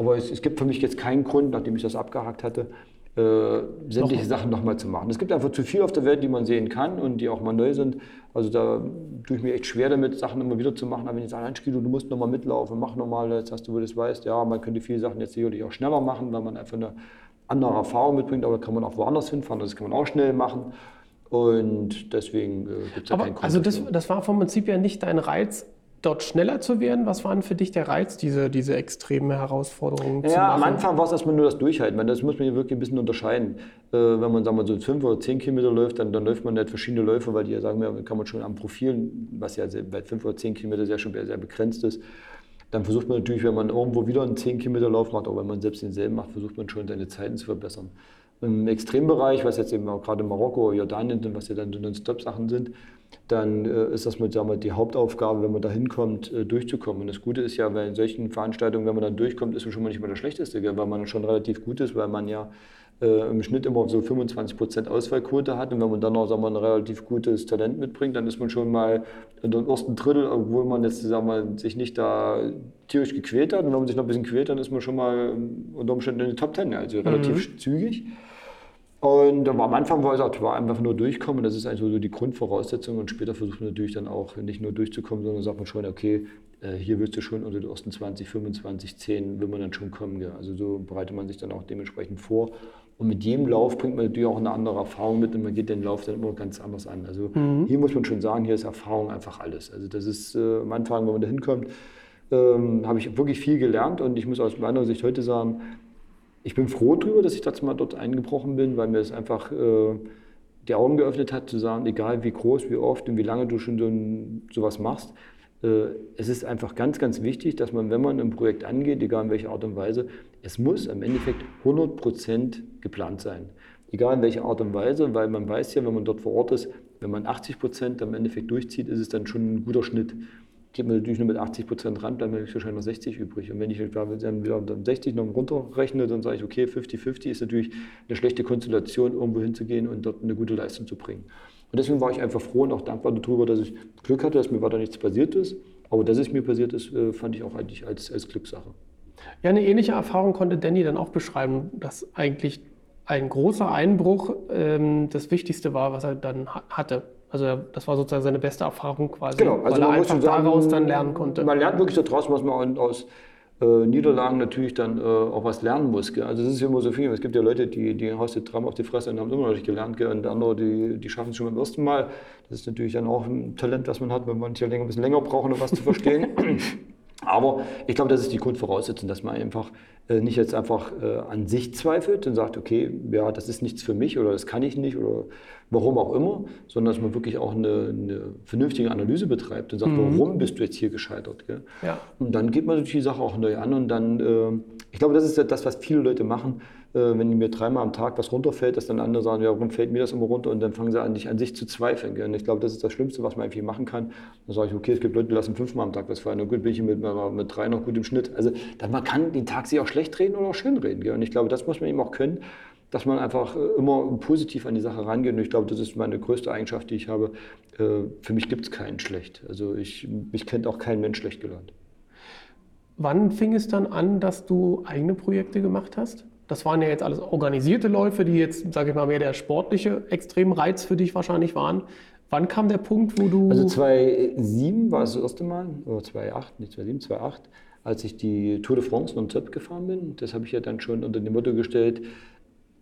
Aber es, es, gibt für mich jetzt keinen Grund, nachdem ich das abgehakt hatte, äh, sämtliche noch. Sachen nochmal zu machen. Es gibt einfach zu viel auf der Welt, die man sehen kann und die auch mal neu sind. Also da tue ich mir echt schwer damit, Sachen immer wieder zu machen. Aber wenn ich sage, Mensch, du musst nochmal mitlaufen, mach nochmal, jetzt hast du, wo du das weißt, ja, man könnte viele Sachen jetzt sicherlich auch schneller machen, weil man einfach eine andere Erfahrung mitbringt, aber kann man auch woanders hinfahren, das kann man auch schnell machen. Und deswegen äh, gibt es ja keinen Grund. Also das, das war vom Prinzip ja nicht dein Reiz, dort schneller zu werden? Was war denn für dich der Reiz, diese, diese extreme Herausforderung ja, zu machen? am Anfang war es erstmal nur das Durchhalten. Meine, das muss man hier wirklich ein bisschen unterscheiden. Äh, wenn man sagen wir, so fünf oder zehn Kilometer läuft, dann, dann läuft man nicht verschiedene Läufe, weil die ja sagen, wir, kann man schon am Profil, was ja bei fünf oder zehn Kilometer sehr schon sehr begrenzt ist, dann versucht man natürlich, wenn man irgendwo wieder einen 10 Kilometer Lauf macht, auch wenn man selbst denselben macht, versucht man schon seine Zeiten zu verbessern. Im Extrembereich, was jetzt eben auch gerade Marokko, Jordanien sind, was ja dann Non-Stop-Sachen sind, dann äh, ist das mit, sagen wir, die Hauptaufgabe, wenn man da hinkommt, äh, durchzukommen. Und das Gute ist ja, bei solchen Veranstaltungen, wenn man dann durchkommt, ist man schon mal nicht mal der Schlechteste, weil man schon relativ gut ist, weil man ja äh, im Schnitt immer so 25 Prozent Auswahlquote hat. Und wenn man dann noch sagen wir, ein relativ gutes Talent mitbringt, dann ist man schon mal in dem ersten Drittel, obwohl man jetzt sagen wir, sich nicht da tierisch gequält hat. Und wenn man sich noch ein bisschen quält, dann ist man schon mal unter Umständen in den Top Ten, also relativ mhm. zügig. Und am Anfang war es war einfach nur durchkommen. Das ist eigentlich so die Grundvoraussetzung. Und später versucht man natürlich dann auch nicht nur durchzukommen, sondern sagt man schon, okay, äh, hier willst du schon unter den ersten 20, 25, 10 will man dann schon kommen. Also so bereitet man sich dann auch dementsprechend vor. Und mit jedem Lauf bringt man natürlich auch eine andere Erfahrung mit und man geht den Lauf dann immer ganz anders an. Also mhm. hier muss man schon sagen, hier ist Erfahrung einfach alles. Also das ist äh, am Anfang, wenn man da hinkommt, ähm, habe ich wirklich viel gelernt und ich muss aus meiner Sicht heute sagen, ich bin froh darüber, dass ich dazu mal dort eingebrochen bin, weil mir es einfach äh, die Augen geöffnet hat, zu sagen, egal wie groß, wie oft und wie lange du schon so sowas machst, äh, es ist einfach ganz, ganz wichtig, dass man, wenn man ein Projekt angeht, egal in welcher Art und Weise, es muss im Endeffekt 100% geplant sein. Egal in welcher Art und Weise, weil man weiß ja, wenn man dort vor Ort ist, wenn man 80% im Endeffekt durchzieht, ist es dann schon ein guter Schnitt geht man natürlich nur mit 80 Prozent ran, bleiben mir wahrscheinlich noch 60 übrig. Und wenn ich dann wieder 60 noch runterrechne, dann sage ich, okay, 50-50 ist natürlich eine schlechte Konstellation, irgendwo hinzugehen und dort eine gute Leistung zu bringen. Und deswegen war ich einfach froh und auch dankbar darüber, dass ich Glück hatte, dass mir weiter nichts passiert ist. Aber dass es mir passiert ist, äh, fand ich auch eigentlich als, als Glückssache. Ja, eine ähnliche Erfahrung konnte Danny dann auch beschreiben, dass eigentlich ein großer Einbruch ähm, das Wichtigste war, was er dann hatte. Also das war sozusagen seine beste Erfahrung quasi, genau, also weil er einfach sagen, daraus dann lernen konnte. Man lernt wirklich daraus, was man aus äh, Niederlagen natürlich dann äh, auch was lernen muss. Gell? Also das ist immer so viel. Es gibt ja Leute, die, die haust du dreimal auf die Fresse und haben immer noch nicht gelernt. Gell? Und andere, die, die schaffen es schon beim ersten Mal. Das ist natürlich dann auch ein Talent, das man hat, wenn man ein bisschen länger braucht, um was zu verstehen. Aber ich glaube, das ist die Grundvoraussetzung, dass man einfach äh, nicht jetzt einfach äh, an sich zweifelt und sagt, okay, ja, das ist nichts für mich oder das kann ich nicht oder warum auch immer, sondern dass man wirklich auch eine, eine vernünftige Analyse betreibt und sagt, mhm. warum bist du jetzt hier gescheitert? Ja. Und dann geht man natürlich die Sache auch neu an und dann, äh, ich glaube, das ist das, was viele Leute machen, wenn mir dreimal am Tag was runterfällt, dass dann andere sagen, ja, warum fällt mir das immer runter? Und dann fangen sie an, dich an sich zu zweifeln. Und ich glaube, das ist das Schlimmste, was man irgendwie machen kann. Dann sage ich, okay, es gibt Leute, die lassen fünfmal am Tag was fallen. Na gut, bin ich mit, mit drei noch gut im Schnitt. Also man kann den Tag sich auch schlecht reden oder auch schön reden. Und ich glaube, das muss man eben auch können. dass man einfach äh, immer positiv an die Sache rangeht. Und ich glaube, das ist meine größte Eigenschaft, die ich habe. Äh, für mich gibt es keinen schlecht. Also ich, mich kennt auch kein Mensch schlecht gelernt. Wann fing es dann an, dass du eigene Projekte gemacht hast? Das waren ja jetzt alles organisierte Läufe, die jetzt, sage ich mal, mehr der sportliche Extremreiz für dich wahrscheinlich waren. Wann kam der Punkt, wo du. Also 2007 war es das erste Mal, oder 2008, nicht 2007, 2008, als ich die Tour de France non-stop gefahren bin. Das habe ich ja dann schon unter dem Motto gestellt,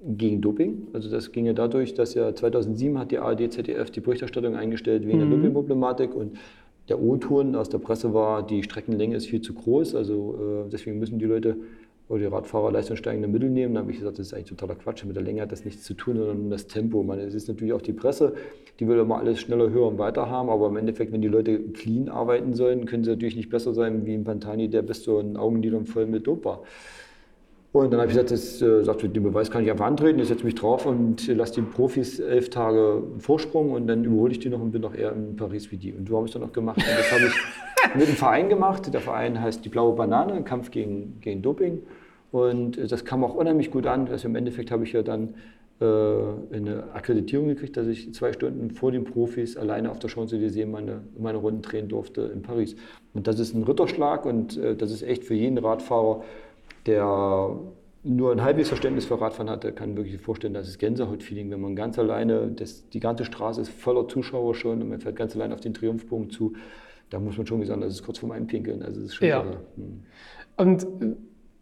gegen Doping. Also das ging ja dadurch, dass ja 2007 hat die ARD, ZDF die Berichterstattung eingestellt wegen mhm. der Dopingproblematik und der O-Ton aus der Presse war, die Streckenlänge ist viel zu groß, also äh, deswegen müssen die Leute oder die Radfahrer leistungssteigende Mittel nehmen. Da habe ich gesagt, das ist eigentlich totaler Quatsch. Mit der Länge hat das nichts zu tun, sondern das Tempo. Man, es ist natürlich auch die Presse, die will immer alles schneller, höher und weiter haben. Aber im Endeffekt, wenn die Leute clean arbeiten sollen, können sie natürlich nicht besser sein wie ein Pantani, der bis zu den Augenlidern voll mit Dope war. Und dann habe ich gesagt, das, äh, sagte, den Beweis kann ich einfach antreten, ich setze mich drauf und lasse die Profis elf Tage Vorsprung und dann überhole ich die noch und bin noch eher in Paris wie die. Und so habe ich es dann noch gemacht. Und das habe ich mit einem Verein gemacht. Der Verein heißt die Blaue Banane, Kampf gegen, gegen Doping. Und das kam auch unheimlich gut an. Also im Endeffekt habe ich ja dann äh, eine Akkreditierung gekriegt, dass ich zwei Stunden vor den Profis alleine auf der Champs-Élysées meine, meine Runden drehen durfte in Paris. Und das ist ein Ritterschlag und äh, das ist echt für jeden Radfahrer der nur ein halbes Verständnis für Radfahren hat, der kann wirklich vorstellen, das ist Gänsehaut-Feeling, wenn man ganz alleine, das, die ganze Straße ist voller Zuschauer schon und man fährt ganz allein auf den Triumphbogen zu. Da muss man schon sagen, das ist kurz vorm Einpinkeln. Also das ist schon ja. Hm. Und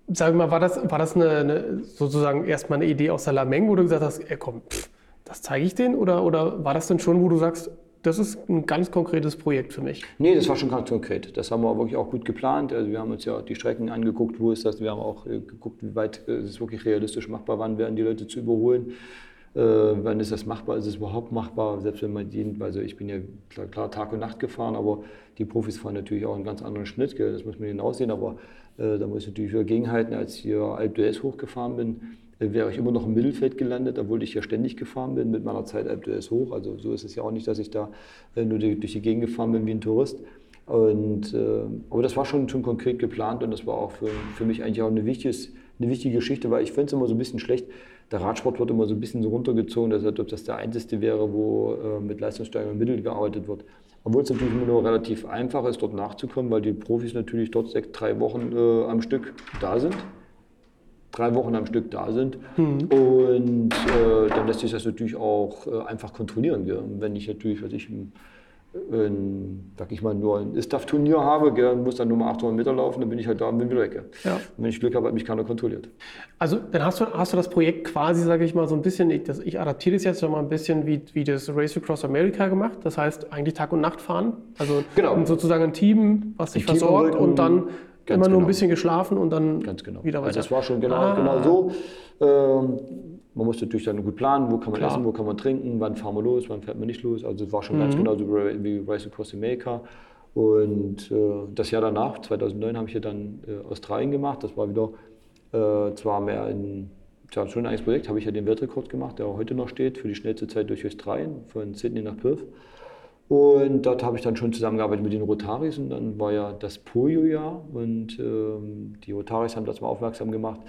äh, sag mal, war das, war das eine, eine, sozusagen erstmal eine Idee aus der Lameng, wo du gesagt hast, ey, komm, pff, das zeige ich denen? Oder, oder war das denn schon, wo du sagst, das ist ein ganz konkretes Projekt für mich. Nee, das war schon ganz konkret. Das haben wir wirklich auch gut geplant. Also wir haben uns ja die Strecken angeguckt, wo ist das. Wir haben auch äh, geguckt, wie weit äh, ist es wirklich realistisch machbar, wann werden die Leute zu überholen. Äh, wann ist das machbar? Ist es überhaupt machbar? Selbst wenn man jeden, also ich bin ja klar, klar, Tag und Nacht gefahren, aber die Profis fahren natürlich auch einen ganz anderen Schnitt, gell? das muss man hinaussehen, aber da muss ich natürlich gegenhalten, als ich hier Alp d'Huez hochgefahren bin wäre ich immer noch im Mittelfeld gelandet, obwohl ich ja ständig gefahren bin mit meiner Zeit Alp d'Huez hoch. Also so ist es ja auch nicht, dass ich da äh, nur durch die Gegend gefahren bin wie ein Tourist. Und, äh, aber das war schon, schon konkret geplant und das war auch für, für mich eigentlich auch eine, wichtiges, eine wichtige Geschichte, weil ich finde es immer so ein bisschen schlecht. Der Radsport wird immer so ein bisschen so runtergezogen, dass, als ob das der einzige wäre, wo äh, mit leistungssteigernden Mitteln gearbeitet wird. Obwohl es natürlich nur relativ einfach ist, dort nachzukommen, weil die Profis natürlich dort sechs, drei Wochen äh, am Stück da sind drei Wochen am Stück da sind. Mhm. Und äh, dann lässt sich das natürlich auch äh, einfach kontrollieren. Gell? Und wenn ich natürlich, was ich, ein, sag ich mal, nur ein Istaf-Turnier habe gell, muss dann nur mal 800 Meter laufen, dann bin ich halt da und bin wieder weg. Ja. Und wenn ich Glück habe, hat mich keiner kontrolliert. Also dann hast du, hast du das Projekt quasi, sage ich mal, so ein bisschen, ich, das, ich adaptiere das jetzt noch mal ein bisschen wie, wie das Race Across America gemacht. Das heißt eigentlich Tag und Nacht fahren. Also genau. sozusagen ein Team, was sich versorgt und dann immer genau. nur ein genau. bisschen geschlafen und dann Ganz genau. wieder weiter. Also das war schon genau, ah. genau so. Ähm, man musste natürlich dann gut planen, wo kann man Klar. essen, wo kann man trinken, wann fahren wir los, wann fährt man nicht los. Also es war schon mhm. ganz genau so wie Race Across America. Und äh, das Jahr danach, 2009, habe ich ja dann äh, Australien gemacht. Das war wieder äh, zwar mehr ein ja, schon ein eigenes Projekt, habe ich ja den Weltrekord gemacht, der heute noch steht, für die schnellste Zeit durch Australien, von Sydney nach Perth. Und dort habe ich dann schon zusammengearbeitet mit den Rotaris und dann war ja das Polio-Jahr und ähm, die Rotaris haben das mal aufmerksam gemacht,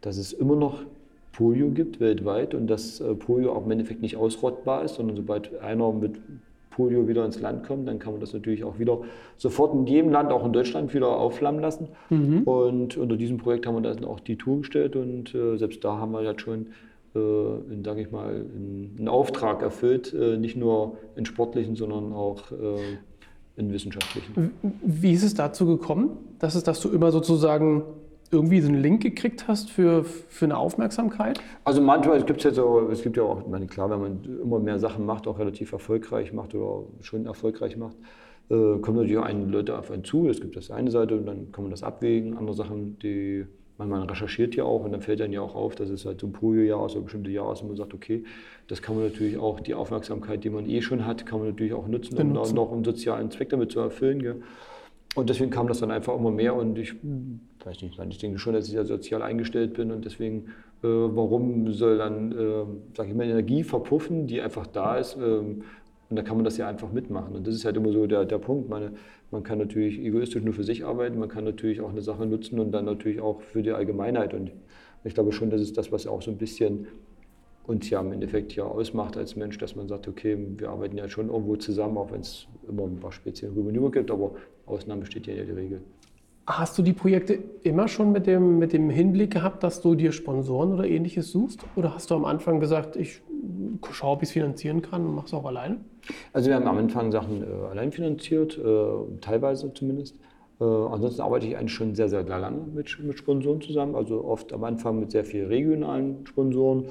dass es immer noch Polio gibt weltweit und dass äh, Polio auch im Endeffekt nicht ausrottbar ist, sondern sobald einer mit Polio wieder ins Land kommt, dann kann man das natürlich auch wieder sofort in jedem Land, auch in Deutschland, wieder aufflammen lassen. Mhm. Und unter diesem Projekt haben wir dann auch die Tour gestellt und äh, selbst da haben wir jetzt schon äh, in, sage ich mal, einen Auftrag erfüllt, äh, nicht nur in sportlichen, sondern auch äh, in wissenschaftlichen. Wie ist es dazu gekommen, dass, es, dass du immer sozusagen irgendwie so einen Link gekriegt hast für, für eine Aufmerksamkeit? Also manchmal, es gibt ja so, es gibt ja auch, meine, klar, wenn man immer mehr Sachen macht, auch relativ erfolgreich macht oder schon erfolgreich macht, äh, kommen natürlich auch einige Leute auf einen zu. Es gibt das eine Seite und dann kann man das abwägen. Andere Sachen, die man, man recherchiert ja auch und dann fällt dann ja auch auf, dass es halt so ein Polio-Jahr so bestimmte Jahr ist und man sagt, okay, das kann man natürlich auch, die Aufmerksamkeit, die man eh schon hat, kann man natürlich auch nutzen, um auch noch einen sozialen Zweck damit zu erfüllen. Gell? Und deswegen kam das dann einfach immer mehr und ich weiß nicht, ich denke schon, dass ich ja sozial eingestellt bin und deswegen, äh, warum soll dann, äh, sage ich mal, Energie verpuffen, die einfach da ist, äh, und da kann man das ja einfach mitmachen. Und das ist halt immer so der, der Punkt. Meine, man kann natürlich egoistisch nur für sich arbeiten, man kann natürlich auch eine Sache nutzen und dann natürlich auch für die Allgemeinheit. Und ich glaube schon, das ist das, was auch so ein bisschen uns ja im Endeffekt ja ausmacht als Mensch, dass man sagt, okay, wir arbeiten ja schon irgendwo zusammen, auch wenn es immer ein paar spezielle Rüber gibt, aber Ausnahmen besteht ja in der Regel. Hast du die Projekte immer schon mit dem, mit dem Hinblick gehabt, dass du dir Sponsoren oder ähnliches suchst? Oder hast du am Anfang gesagt, ich schaue, ob ich es finanzieren kann und mache es auch alleine? Also wir haben am Anfang Sachen äh, allein finanziert, äh, teilweise zumindest. Äh, ansonsten arbeite ich eigentlich schon sehr, sehr lange mit, mit Sponsoren zusammen. Also oft am Anfang mit sehr vielen regionalen Sponsoren,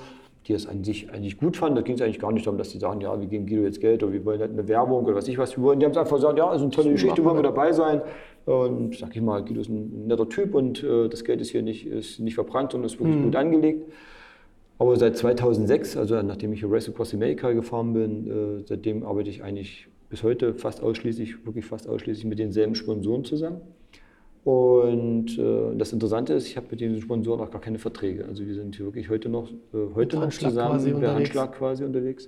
die es an sich eigentlich gut fanden. Da ging es eigentlich gar nicht darum, dass die sagen, ja, wir geben Guido jetzt Geld oder wir wollen halt eine Werbung oder was ich was. Wir wollen. Die haben es einfach gesagt, ja, ist eine tolle Geschichte, wollen wir dabei sein. Und sag ich mal, Guido ist ein netter Typ und äh, das Geld ist hier nicht, ist nicht verbrannt, sondern ist wirklich mhm. gut angelegt. Aber seit 2006, also nachdem ich hier Race Across America gefahren bin, äh, seitdem arbeite ich eigentlich bis heute fast ausschließlich, wirklich fast ausschließlich mit denselben Sponsoren zusammen. Und äh, das Interessante ist, ich habe mit diesen Sponsoren auch gar keine Verträge. Also wir sind hier wirklich heute noch, äh, heute noch zusammen, per Handschlag quasi unterwegs.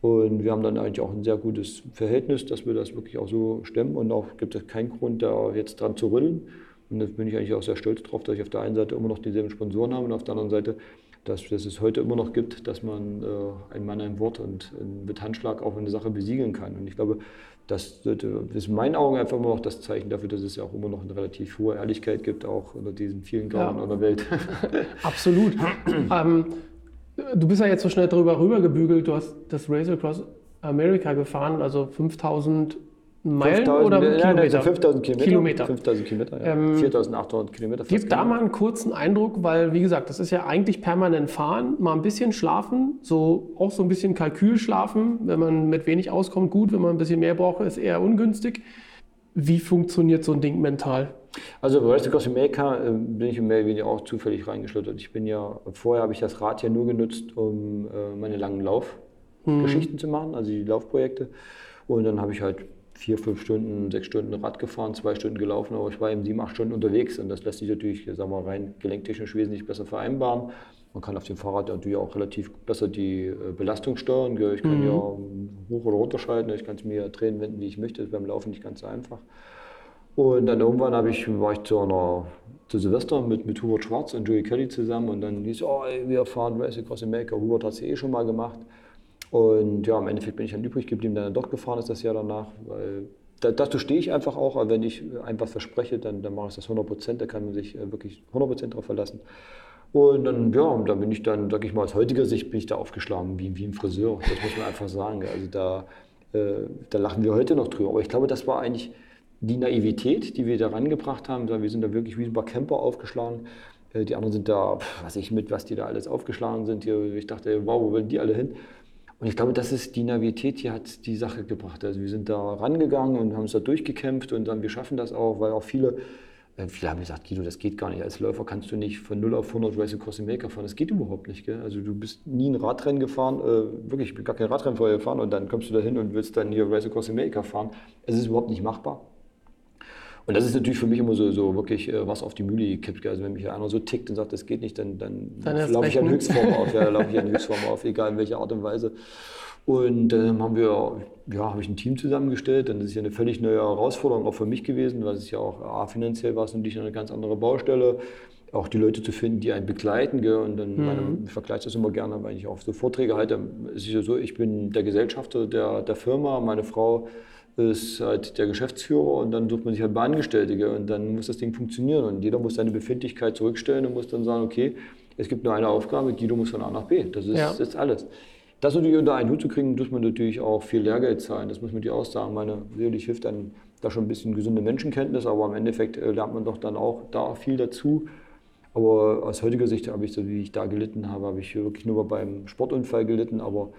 Und wir haben dann eigentlich auch ein sehr gutes Verhältnis, dass wir das wirklich auch so stemmen. Und auch gibt es keinen Grund, da jetzt dran zu rütteln. Und da bin ich eigentlich auch sehr stolz drauf, dass ich auf der einen Seite immer noch dieselben Sponsoren habe und auf der anderen Seite, dass, dass es heute immer noch gibt, dass man äh, ein Mann ein Wort und mit Handschlag auch eine Sache besiegeln kann. Und ich glaube, das, ist in meinen Augen einfach immer noch das Zeichen dafür, dass es ja auch immer noch eine relativ hohe Ehrlichkeit gibt, auch unter diesen vielen Grauen ja. der Welt. Absolut. ähm, Du bist ja jetzt so schnell drüber rübergebügelt. Du hast das Race Across America gefahren, also 5000 Meilen 5000, oder Kilometer? Nein, also 5000 Kilometer. Kilometer. 5000 Kilometer, ja. Ähm, 4800 Kilometer. Gib da mal einen kurzen Eindruck, weil, wie gesagt, das ist ja eigentlich permanent fahren, mal ein bisschen schlafen, so auch so ein bisschen Kalkül schlafen. Wenn man mit wenig auskommt, gut. Wenn man ein bisschen mehr braucht, ist eher ungünstig. Wie funktioniert so ein Ding mental? Also bei Race Across America äh, bin ich mehr oder weniger auch zufällig reingeschlittert. Ich bin ja, vorher habe ich das Rad ja nur genutzt, um äh, meine langen Laufgeschichten hm. zu machen, also die Laufprojekte. Und dann habe ich halt vier, fünf Stunden, sechs Stunden Rad gefahren, zwei Stunden gelaufen, aber ich war eben sieben, acht Stunden unterwegs und das lässt sich natürlich, sagen wir rein gelenktechnisch wesentlich besser vereinbaren. Man kann auf dem Fahrrad natürlich auch relativ besser die äh, Belastung steuern. Ich kann mhm. ja hoch oder runter schalten, ich kann es mir drehen, wenden, wie ich möchte. Das ist beim Laufen nicht ganz so einfach. Und dann irgendwann ich, war ich zu einer zu Silvester mit, mit Hubert Schwarz und Joey Kelly zusammen und dann hieß oh, ey, wir fahren Race Across America. Hubert hat es eh schon mal gemacht. Und ja, im Endeffekt bin ich dann übrig geblieben, dann dort gefahren ist das Jahr danach, weil da, dazu stehe ich einfach auch, wenn ich einfach verspreche, dann, dann mache ich das 100 Prozent, da kann man sich äh, wirklich 100 Prozent darauf verlassen. Und dann, ja, dann bin ich dann, sag ich mal, aus heutiger Sicht bin ich da aufgeschlagen, wie, wie ein Friseur. Das muss man einfach sagen. Also da, äh, da lachen wir heute noch drüber. Aber ich glaube, das war eigentlich die Naivität, die wir da rangebracht haben. Wir sind da wirklich wie ein paar Camper aufgeschlagen. Äh, die anderen sind da, was ich mit, was die da alles aufgeschlagen sind. Ich dachte, wow, wo wollen die alle hin? Und ich glaube, das ist die Naivität, die hat die Sache gebracht. Also wir sind da rangegangen und haben es da durchgekämpft und dann wir schaffen das auch, weil auch viele, viele haben gesagt, Guido, das geht gar nicht. Als Läufer kannst du nicht von 0 auf 100 Race Across America fahren. Das geht überhaupt nicht. Gell? Also du bist nie ein Radrennen gefahren, äh, wirklich, ich bin gar kein Radrennen vorher gefahren und dann kommst du da hin und willst dann hier Race Across America fahren. Es ist überhaupt nicht machbar. Und das ist natürlich für mich immer so, so wirklich äh, was auf die Mühle gekippt. Also wenn mich einer so tickt und sagt, das geht nicht, dann, dann, dann laufe ich an Höchstform auf. Ja, laufe ich an Höchstform auf, egal in welcher Art und Weise. Und dann ähm, haben wir, ja, habe ich ein Team zusammengestellt. Dann ist es ja eine völlig neue Herausforderung auch für mich gewesen, weil es ja auch A, finanziell war es natürlich eine ganz andere Baustelle. Auch die Leute zu finden, die einen begleiten. Gell? Und dann, mhm. meine, ich vergleiche das immer gerne, weil ich auch so Vorträge halte. Es ist ja so, ich bin der Gesellschafter der, der Firma, meine Frau ist halt der Geschäftsführer und dann sucht man sich halt Beangestellte und dann muss das Ding funktionieren und jeder muss seine Befindlichkeit zurückstellen und muss dann sagen, okay, es gibt nur eine Aufgabe, Guido muss von A nach B. Das ist, ja. ist alles. Das natürlich unter einen Hut zu kriegen, muss man natürlich auch viel Lehrgeld zahlen. Das muss man dir auch sagen. Meine, sicherlich hilft dann da schon ein bisschen gesunde Menschenkenntnis, aber im Endeffekt äh, lernt man doch dann auch da viel dazu. Aber aus heutiger Sicht habe ich, so wie ich da gelitten habe, habe ich wirklich nur beim Sportunfall gelitten, aber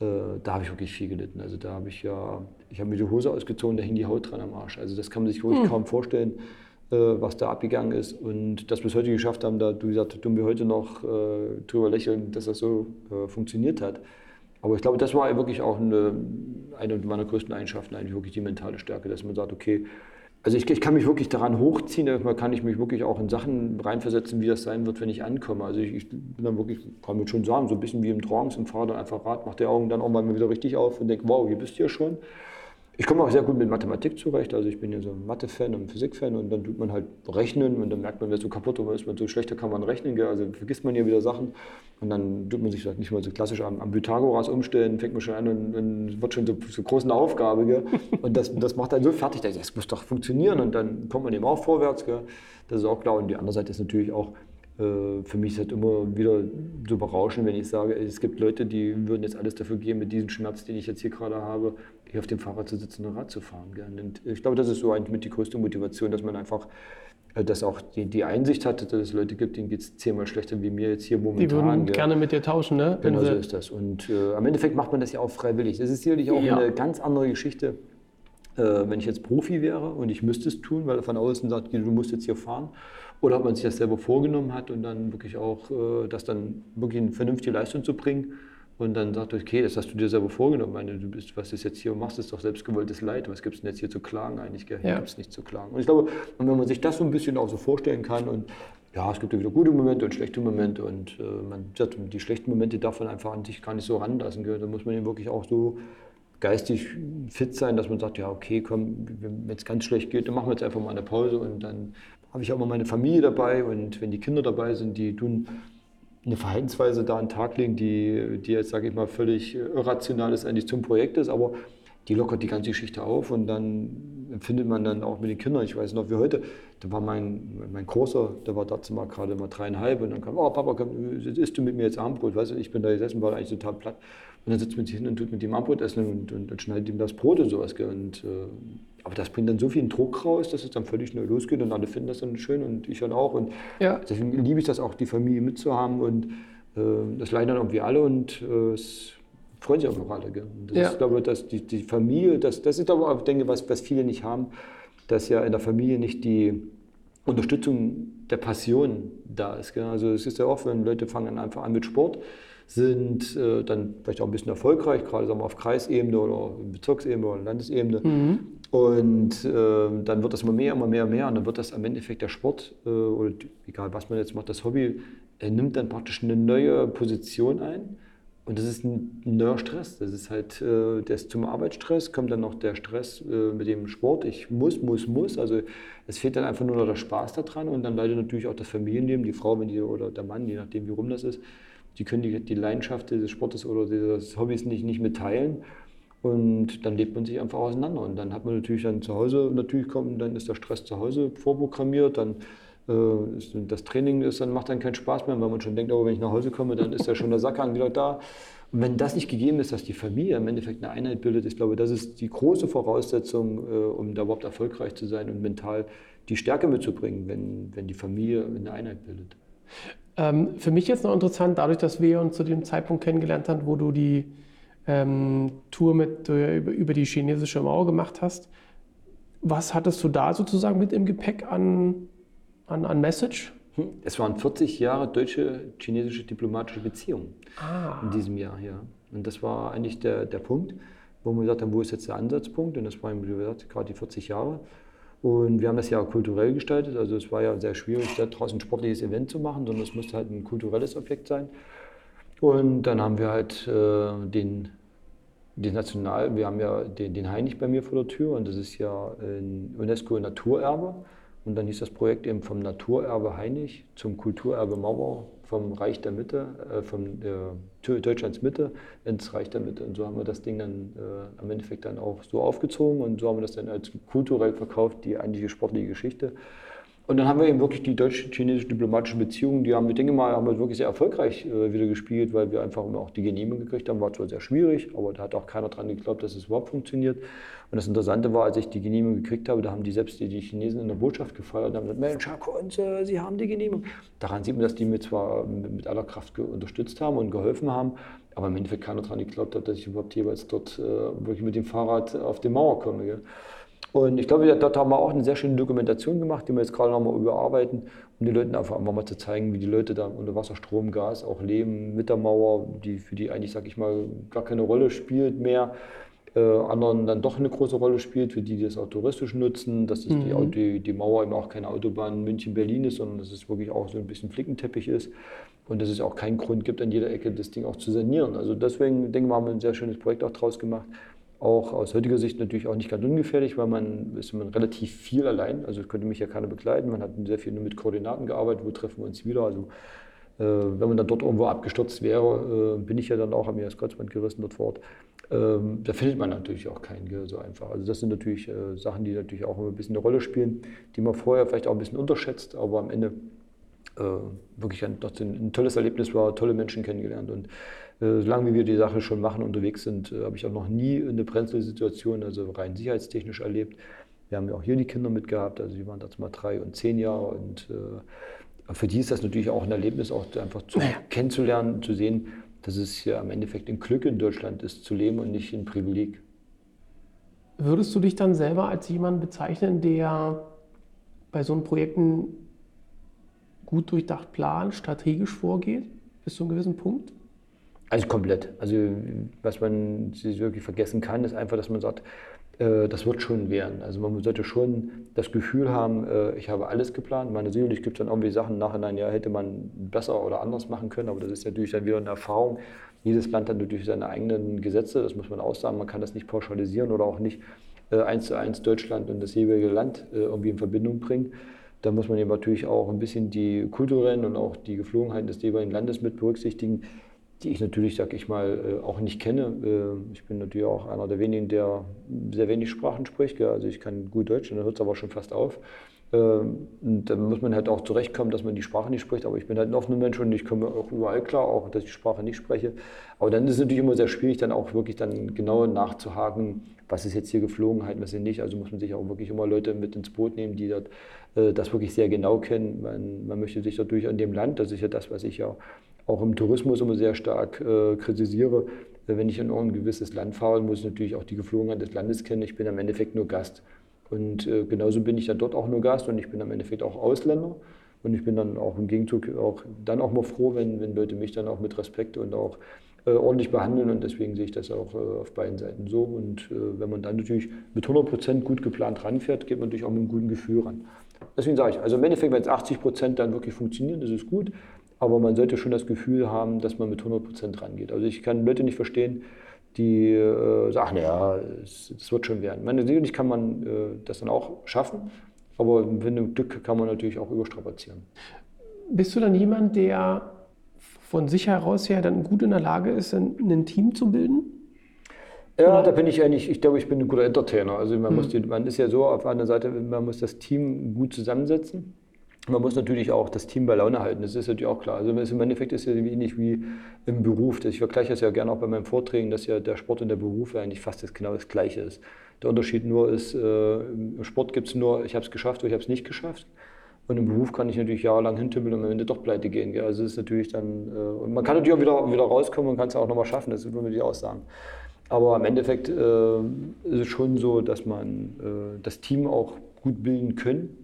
äh, da habe ich wirklich viel gelitten. Also da habe ich ja, ich habe mir die Hose ausgezogen, da hing die Haut dran am Arsch. Also das kann man sich wirklich hm. kaum vorstellen, äh, was da abgegangen ist. Und dass wir es heute geschafft haben, da du gesagt, tun wir heute noch äh, drüber lächeln, dass das so äh, funktioniert hat. Aber ich glaube, das war wirklich auch eine, eine meiner größten Eigenschaften, eigentlich wirklich die mentale Stärke, dass man sagt, okay, also ich, ich, kann mich wirklich daran hochziehen, manchmal kann ich mich wirklich auch in Sachen reinversetzen, wie das sein wird, wenn ich ankomme. Also ich, ich bin dann wirklich, kann man schon sagen, so ein bisschen wie im Trance fahre dann einfach Rad, mache die Augen dann auch mal wieder richtig auf und denke, wow, hier bist du ja schon. Ich komme auch sehr gut mit Mathematik zurecht. Also ich bin ja so ein Mathe-Fan und Physik-Fan und dann tut man halt rechnen und dann merkt man, wer so kaputt ist, man so schlechter kann man rechnen. Also vergisst man ja wieder Sachen und dann tut man sich halt nicht mal so klassisch am, am Pythagoras umstellen, fängt man schon an und, und wird schon so, so groß eine Aufgabe. Gell? Und das, das macht dann so fertig, das muss doch funktionieren und dann kommt man eben auch vorwärts. Gell? Das ist auch klar. Und die andere Seite ist natürlich auch, äh, für mich ist es halt immer wieder so berauschend, wenn ich sage, es gibt Leute, die würden jetzt alles dafür geben, mit diesem Schmerz, den ich jetzt hier gerade habe, hier auf dem Fahrrad zu sitzen und Rad zu fahren. Und ich glaube, das ist so eigentlich mit die größte Motivation, dass man einfach äh, dass auch die, die Einsicht hatte, dass es Leute gibt, denen geht es zehnmal schlechter wie mir jetzt hier momentan. Die würden ja. gerne mit dir tauschen, ne? Genau so ist das. Und äh, am Endeffekt macht man das ja auch freiwillig. Das ist sicherlich auch ja. eine ganz andere Geschichte, äh, wenn ich jetzt Profi wäre und ich müsste es tun, weil er von außen sagt, du musst jetzt hier fahren. Oder ob man sich das selber vorgenommen hat und dann wirklich auch äh, das dann wirklich eine vernünftige Leistung zu bringen und dann sagt, okay, das hast du dir selber vorgenommen. Meine, du bist, was du jetzt hier machst, ist doch selbstgewolltes Leid. Was gibt es denn jetzt hier zu klagen eigentlich? Hier ja. gibt es nichts zu klagen. Und ich glaube, wenn man sich das so ein bisschen auch so vorstellen kann und ja, es gibt ja wieder gute Momente und schlechte Momente und äh, man die schlechten Momente darf man einfach an sich gar nicht so ranlassen. Gell? Da muss man eben wirklich auch so geistig fit sein, dass man sagt, ja, okay, komm, wenn es ganz schlecht geht, dann machen wir jetzt einfach mal eine Pause und dann habe ich auch immer meine Familie dabei und wenn die Kinder dabei sind, die tun eine Verhaltensweise da an den Tag legen, die, die jetzt, sage ich mal, völlig irrational ist, eigentlich zum Projekt ist, aber die lockert die ganze Geschichte auf und dann empfindet man dann auch mit den Kindern, ich weiß noch wie heute, da war mein, mein Großer, der war dazu mal gerade mal dreieinhalb und dann kam, oh Papa, komm, isst du mit mir jetzt Abendbrot, weißt du, ich bin da gesessen, war eigentlich total platt und dann sitzt man sich hin und tut mit ihm Abendbrot essen und, und, und schneidet ihm das Brot und sowas. Und, äh, aber das bringt dann so viel Druck raus, dass es dann völlig neu losgeht und alle finden das dann schön und ich dann auch. Und ja. deswegen liebe ich das auch, die Familie mitzuhaben und äh, das leiden dann irgendwie alle und äh, es freuen sich auch noch alle. Gell? Das ja. ist, glaube ich, dass die, die Familie, das, das ist aber auch, denke was, was viele nicht haben, dass ja in der Familie nicht die Unterstützung der Passion da ist. Gell? Also es ist ja oft, wenn Leute fangen einfach an mit Sport, sind äh, dann vielleicht auch ein bisschen erfolgreich, gerade sagen wir, auf Kreisebene oder Bezirksebene oder Landesebene. Mhm. Und äh, dann wird das immer mehr, immer mehr, mehr. Und dann wird das am Endeffekt der Sport äh, oder egal was man jetzt macht, das Hobby, nimmt dann praktisch eine neue Position ein. Und das ist ein neuer Stress. Das ist halt, äh, der ist zum Arbeitsstress, kommt dann noch der Stress äh, mit dem Sport. Ich muss, muss, muss. Also es fehlt dann einfach nur noch der Spaß daran und dann leider natürlich auch das Familienleben, die Frau wenn die, oder der Mann, je nachdem, wie rum das ist die können die, die Leidenschaft des Sportes oder des Hobbys nicht, nicht mitteilen. Und dann lebt man sich einfach auseinander. Und dann hat man natürlich dann zu Hause, natürlich kommt, dann ist der Stress zu Hause vorprogrammiert, dann äh, ist, das Training ist, dann macht dann keinen Spaß mehr, weil man schon denkt, oh, wenn ich nach Hause komme, dann ist ja schon der Sackhang wieder da. Und wenn das nicht gegeben ist, dass die Familie im Endeffekt eine Einheit bildet, ich glaube, das ist die große Voraussetzung, äh, um da überhaupt erfolgreich zu sein und mental die Stärke mitzubringen, wenn, wenn die Familie eine Einheit bildet. Ähm, für mich jetzt noch interessant, dadurch, dass wir uns zu dem Zeitpunkt kennengelernt haben, wo du die ähm, Tour mit, äh, über, über, die chinesische Mauer gemacht hast. Was hattest du da sozusagen mit im Gepäck an, an, an Message? Hm, es waren 40 Jahre deutsche-chinesische diplomatische Beziehungen ah. in diesem Jahr, ja. Und das war eigentlich der, der Punkt, wo wir gesagt haben, wo ist jetzt der Ansatzpunkt? Und das waren, wie gesagt, gerade die 40 Jahre. Und wir haben das ja kulturell gestaltet. Also es war ja sehr schwierig, daraus ein sportliches Event zu machen, sondern es musste halt ein kulturelles Objekt sein. Und dann haben wir halt äh, den, den National, wir haben ja den, den Heinig bei mir vor der Tür und das ist ja ein UNESCO-Naturerbe. Und dann hieß das Projekt eben vom Naturerbe Heinig zum Kulturerbe Mauer vom Reich der Mitte, äh, von äh, Deutschlands Mitte ins Reich der Mitte. Und so haben wir das Ding dann äh, am Endeffekt dann auch so aufgezogen und so haben wir das dann als kulturell verkauft, die eigentliche sportliche Geschichte. Und dann haben wir eben wirklich die deutsch-chinesischen diplomatischen Beziehungen, die haben wir, denke mal, haben wir wirklich sehr erfolgreich äh, wieder gespielt, weil wir einfach auch die Genehmigung gekriegt haben. War zwar sehr schwierig, aber da hat auch keiner dran geglaubt, dass es überhaupt funktioniert. Und das Interessante war, als ich die Genehmigung gekriegt habe, da haben die selbst die, Chinesen in der Botschaft gefeiert und haben gesagt, Mensch, Herr Kunz, Sie haben die Genehmigung. Daran sieht man, dass die mir zwar mit aller Kraft unterstützt haben und geholfen haben, aber im Endeffekt keiner dran geglaubt hat, dass ich überhaupt jeweils dort äh, wirklich mit dem Fahrrad auf die Mauer komme. Gell? Und ich glaube, dort haben wir auch eine sehr schöne Dokumentation gemacht, die wir jetzt gerade nochmal überarbeiten, um den Leuten einfach mal zu zeigen, wie die Leute da unter Wasser, Strom, Gas auch leben, mit der Mauer, die für die eigentlich, sag ich mal, gar keine Rolle spielt mehr. Äh, anderen dann doch eine große Rolle spielt, für die, die das auch touristisch nutzen, dass das mhm. die, die, Mauer eben auch keine Autobahn München-Berlin ist, sondern dass es wirklich auch so ein bisschen Flickenteppich ist und dass es auch keinen Grund gibt, an jeder Ecke das Ding auch zu sanieren. Also deswegen, denke ich mal, haben wir ein sehr schönes Projekt auch draus gemacht auch aus heutiger Sicht natürlich auch nicht ganz ungefährlich, weil man ist man relativ viel allein. Also könnte mich ja keiner begleiten. Man hat sehr viel nur mit Koordinaten gearbeitet. Wo treffen wir uns wieder? Also äh, wenn man dann dort irgendwo abgestürzt wäre, äh, bin ich ja dann auch, mir das Kreuzband gerissen dort vor Ort. Ähm, da findet man natürlich auch keinen so einfach. Also das sind natürlich äh, Sachen, die natürlich auch ein bisschen eine Rolle spielen, die man vorher vielleicht auch ein bisschen unterschätzt, aber am Ende wirklich ein, ein, tolles Erlebnis war, tolle Menschen kennengelernt und solange wir die Sache schon machen, unterwegs sind, habe ich auch noch nie eine Brenzelsituation, also rein sicherheitstechnisch erlebt. Wir haben ja auch hier die Kinder mitgehabt, also die waren dazu mal drei und zehn Jahre und für die ist das natürlich auch ein Erlebnis, auch einfach zu, kennenzulernen, zu sehen, dass es ja im Endeffekt ein Glück in Deutschland ist, zu leben und nicht ein Privileg. Würdest du dich dann selber als jemand bezeichnen, der bei so einem Projekten gut durchdacht plant, strategisch vorgeht, bis zu einem gewissen Punkt? Also komplett. Also was man wirklich vergessen kann, ist einfach, dass man sagt, äh, das wird schon werden. Also man sollte schon das Gefühl haben, äh, ich habe alles geplant. Meine sicherlich gibt es dann irgendwie Sachen nachhinein, ja, hätte man besser oder anders machen können, aber das ist natürlich dann wieder eine Erfahrung. Jedes Land hat natürlich seine eigenen Gesetze, das muss man auch sagen. Man kann das nicht pauschalisieren oder auch nicht äh, eins zu eins Deutschland und das jeweilige Land irgendwie in Verbindung bringen. Da muss man eben natürlich auch ein bisschen die kulturellen und auch die Geflogenheiten des jeweiligen Landes mit berücksichtigen die ich natürlich, sag ich mal, äh, auch nicht kenne. Äh, ich bin natürlich auch einer der wenigen, der sehr wenig Sprachen spricht. Also ich kann gut Deutsch dann hört es aber schon fast auf. Ähm, und dann muss man halt auch zurechtkommen, dass man die Sprache nicht spricht. Aber ich bin halt ein offener Mensch und ich komme auch überall klar, auch dass ich die Sprache nicht spreche. Aber dann ist es natürlich immer sehr schwierig, dann auch wirklich dann genau nachzuhaken, was ist jetzt hier Geflogenheit, was ist nicht. Also muss man sich auch wirklich immer Leute mit ins Boot nehmen, die dort, äh, das wirklich sehr genau kennen. Man, man möchte sich dadurch an dem Land, das ist ja das, was ich ja auch im Tourismus immer sehr stark äh, kritisiere. Wenn ich in ein gewisses Land fahre, muss ich natürlich auch die Geflogenheit des Landes kennen. Ich bin am Endeffekt nur Gast. Und äh, genauso bin ich dann dort auch nur Gast und ich bin am Endeffekt auch Ausländer. Und ich bin dann auch im Gegenzug auch dann auch mal froh, wenn, wenn Leute mich dann auch mit Respekt und auch äh, ordentlich behandeln. Und deswegen sehe ich das auch äh, auf beiden Seiten so. Und äh, wenn man dann natürlich mit 100 Prozent gut geplant ranfährt, geht man natürlich auch mit einem guten Gefühl ran. Deswegen sage ich, also im Endeffekt, wenn es 80 Prozent dann wirklich funktionieren, das ist gut. Aber man sollte schon das Gefühl haben, dass man mit 100 Prozent rangeht. Also ich kann Leute nicht verstehen, die äh, sagen, naja, es, wird schon werden. Meine, sicherlich kann man äh, das dann auch schaffen, aber wenn du Glück kann man natürlich auch überstrapazieren. Bist du dann jemand, der von sich heraus her dann gut in der Lage ist, ein, ein Team zu bilden? Ja, da bin ich eigentlich, ich glaube, ich bin ein guter Entertainer. Also man, hm. muss die, man ist ja so auf einer Seite, man muss das Team gut zusammensetzen. Man muss natürlich auch das Team bei Laune halten, das ist natürlich auch klar. Also im Endeffekt ist es ja ähnlich wie im Beruf. Ich vergleiche das ja gerne auch bei meinen Vorträgen, dass ja der Sport und der Beruf eigentlich fast das, genau das Gleiche ist. Der Unterschied nur ist, äh, im Sport gibt es nur, ich habe es geschafft oder ich habe es nicht geschafft. Und im Beruf kann ich natürlich jahrelang hintümpeln und am Ende doch pleite gehen. Gell? Also ist natürlich dann, äh, und man kann natürlich auch wieder, wieder rauskommen und kann es auch nochmal schaffen, das würde man natürlich auch sagen. Aber im Endeffekt äh, ist es schon so, dass man äh, das Team auch gut bilden können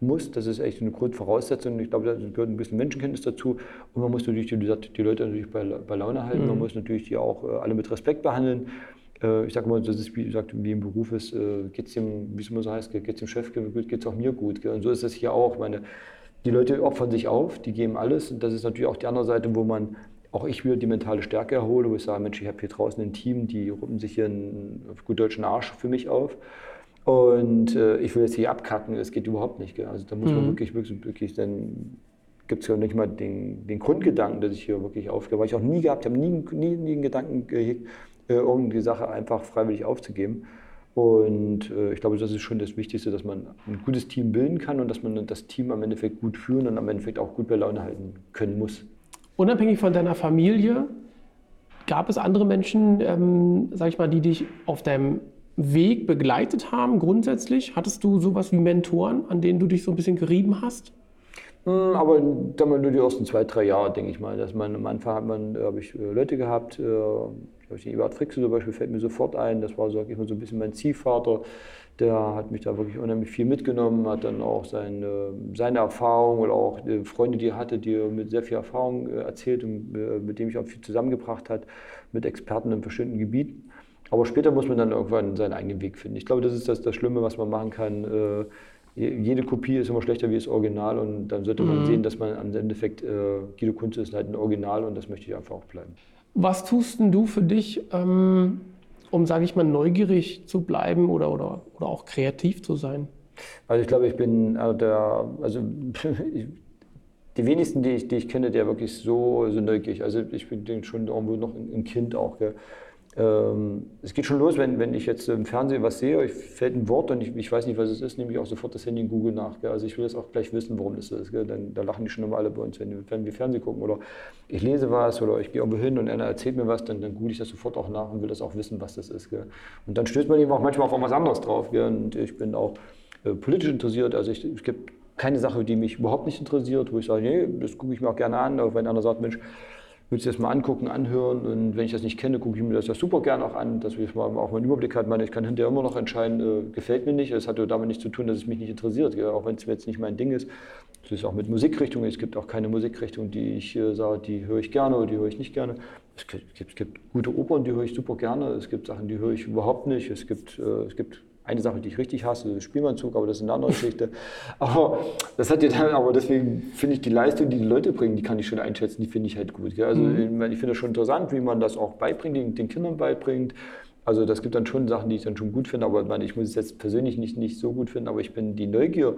muss. Das ist echt eine Grundvoraussetzung. Ich glaube, da gehört ein bisschen Menschenkenntnis dazu. Und man muss natürlich die, die Leute natürlich bei, bei Laune halten. Mhm. Man muss natürlich die auch äh, alle mit Respekt behandeln. Äh, ich sage mal, das ist wie gesagt, wie im Beruf ist, äh, geht es dem, wie es immer so heißt, geht es dem Chef gut, geht es auch mir gut. Und so ist es hier auch. Meine, die Leute opfern sich auf, die geben alles. Und das ist natürlich auch die andere Seite, wo man auch ich wieder die mentale Stärke erhole, wo ich sage, Mensch, ich habe hier draußen ein Team, die ruppen sich hier einen auf gut deutschen Arsch für mich auf. Und äh, ich will jetzt hier abkacken, das geht überhaupt nicht. Gell? Also da muss man mhm. wirklich, wirklich, wirklich, dann gibt es ja nicht mal den, den Grundgedanken, dass ich hier wirklich aufgehe, weil ich auch nie gehabt habe, nie, nie, nie einen Gedanken gehegt, äh, irgendeine Sache einfach freiwillig aufzugeben. Und äh, ich glaube, das ist schon das Wichtigste, dass man ein gutes Team bilden kann und dass man das Team am Endeffekt gut führen und am Endeffekt auch gut bei Laune halten können muss. Unabhängig von deiner Familie, gab es andere Menschen, ähm, sag ich mal, die dich auf deinem Weg begleitet haben, grundsätzlich? Hattest du sowas wie Mentoren, an denen du dich so ein bisschen gerieben hast? Hm, aber dann nur die ersten zwei, drei Jahre, denke ich mal. Dass man, am Anfang hat man, äh, habe ich äh, Leute gehabt, äh, ich den Ebert Frixe zum Beispiel fällt mir sofort ein. Das war, sag ich mal, so ein bisschen mein Ziehvater. Der hat mich da wirklich unheimlich viel mitgenommen, hat dann auch seine, seine Erfahrung oder auch Freunde, die er hatte, die er mit sehr viel Erfahrung erzählt und mit dem ich auch viel zusammengebracht hat, mit Experten in bestimmten Gebieten. Aber später muss man dann irgendwann seinen eigenen Weg finden. Ich glaube, das ist das, das Schlimme, was man machen kann. Äh, jede Kopie ist immer schlechter wie das Original und dann sollte man mhm. sehen, dass man am Endeffekt, äh, Guido Kunze ist halt ein Original und das möchte ich einfach auch bleiben. Was tust denn du für dich, ähm, um sage ich mal, neugierig zu bleiben oder, oder, oder auch kreativ zu sein? Also ich glaube, ich bin äh, der, also die wenigsten, die ich, die ich kenne, der wirklich so, so neugierig. Also ich bin schon irgendwo noch ein Kind auch. Gell. Ähm, es geht schon los, wenn, wenn ich jetzt im Fernsehen was sehe, ich fällt ein Wort und ich, ich weiß nicht, was es ist, nehme ich auch sofort das Handy in Google nach. Gell. Also ich will das auch gleich wissen, warum das ist. Gell. Dann, da lachen die schon immer alle bei uns, wenn, wenn wir Fernsehen gucken oder ich lese was oder ich gehe irgendwo hin und einer erzählt mir was, dann, dann google ich das sofort auch nach und will das auch wissen, was das ist. Gell. Und dann stößt man eben auch manchmal auf irgendwas anderes drauf. Gell. Und ich bin auch äh, politisch interessiert. Also ich, es gibt keine Sache, die mich überhaupt nicht interessiert, wo ich sage, nee, das gucke ich mir auch gerne an. Auch wenn einer sagt, Mensch, willst du das mal angucken, anhören und wenn ich das nicht kenne, gucke ich mir das ja super gerne auch an, dass ich mal auch mal einen Überblick habe. Ich, ich kann hinterher immer noch entscheiden, äh, gefällt mir nicht. Das hat ja damit nichts zu tun, dass es mich nicht interessiert, gell? auch wenn es jetzt nicht mein Ding ist. Das ist auch mit Musikrichtungen. Es gibt auch keine Musikrichtung, die ich äh, sage, die höre ich gerne oder die höre ich nicht gerne. Es gibt, es gibt, gute Opern, die höre ich super gerne. Es gibt Sachen, die höre ich überhaupt nicht. Es gibt, äh, es gibt eine Sache, die ich richtig hasse, ist Spielmannzug, aber das ist eine andere Geschichte. Aber das hat ja dann, aber deswegen finde ich die Leistung, die die Leute bringen, die kann ich schon einschätzen, die finde ich halt gut. Gell? Also mhm. ich finde es schon interessant, wie man das auch beibringt, den, den Kindern beibringt. Also das gibt dann schon Sachen, die ich dann schon gut finde, aber ich muss es jetzt persönlich nicht, nicht so gut finden, aber ich bin die Neugier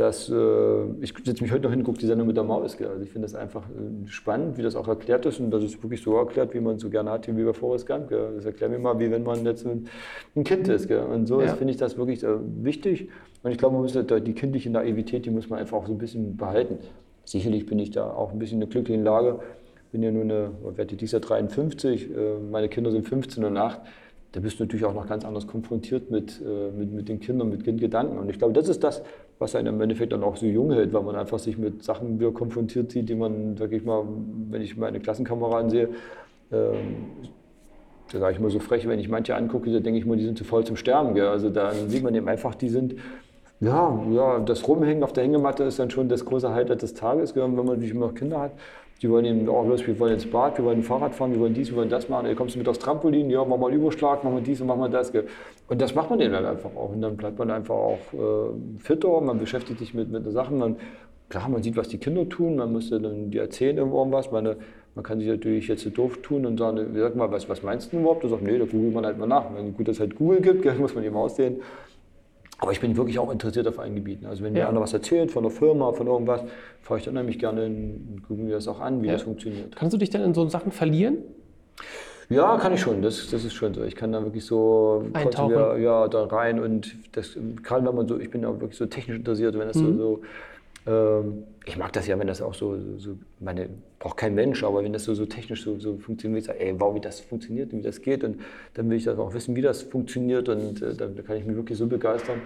dass äh, ich setze mich heute noch hin und gucke die Sendung mit der Maus. Also ich finde das einfach äh, spannend, wie das auch erklärt ist und dass es wirklich so erklärt, wie man es so gerne hat, wie bei Forrest Gump. Gell. Das erklärt mir mal, wie wenn man jetzt ein, ein Kind ist. Gell. Und so ja. finde ich das wirklich äh, wichtig. Und ich glaube, man muss die kindliche Naivität, die muss man einfach auch so ein bisschen behalten. Sicherlich bin ich da auch ein bisschen in einer glücklichen Lage. Bin ja nur eine, werde dieses Jahr 53, äh, meine Kinder sind 15 und 8 da bist du natürlich auch noch ganz anders konfrontiert mit, äh, mit, mit den Kindern, mit Kindgedanken. Und ich glaube, das ist das, was einen im Endeffekt dann auch so jung hält, weil man einfach sich mit Sachen wieder konfrontiert sieht, die man, sag ich mal, wenn ich meine Klassenkameraden sehe, ähm, da sage ich mal so frech, wenn ich manche angucke, da denke ich mal, die sind zu voll zum Sterben. Gell? Also da sieht man eben einfach, die sind, ja, ja, das Rumhängen auf der Hängematte ist dann schon das große Highlight des Tages, gell? wenn man natürlich immer noch Kinder hat. Die wollen eben, oh los, wir wollen ins Bad, wir wollen Fahrrad fahren, wir wollen dies, wir wollen das machen. Dann kommst du mit aufs Trampolin, ja, mach mal Überschlag, mach mal dies und mach mal das. Und das macht man eben dann einfach auch. Und dann bleibt man einfach auch äh, fitter, man beschäftigt sich mit, mit den Sachen. Man, klar, man sieht, was die Kinder tun, man muss dann die erzählen irgendwas. Meine, man kann sich natürlich jetzt so doof tun und sagen, sag mal, was, was meinst du überhaupt? Du sagst, nee, da googelt man halt mal nach. Wenn gut, dass es halt Google gibt, muss man eben aussehen. Aber ich bin wirklich auch interessiert auf allen Gebieten. Also wenn mir einer was erzählt von der Firma, von irgendwas, fahre ich dann nämlich gerne und gucke mir das auch an, wie ja. das funktioniert. Kannst du dich denn in so Sachen verlieren? Ja, kann ich schon. Das, das ist schon so. Ich kann da wirklich so Eintauchen. ja, da rein und das, gerade wenn man so, ich bin ja wirklich so technisch interessiert, wenn das mhm. so, so ähm, ich mag das ja, wenn das auch so, so meine, braucht kein Mensch, aber wenn das so, so technisch so, so funktioniert, ich sage, ey, wow, wie das funktioniert und wie das geht. Und dann will ich das auch wissen, wie das funktioniert und äh, da, da kann ich mich wirklich so begeistern.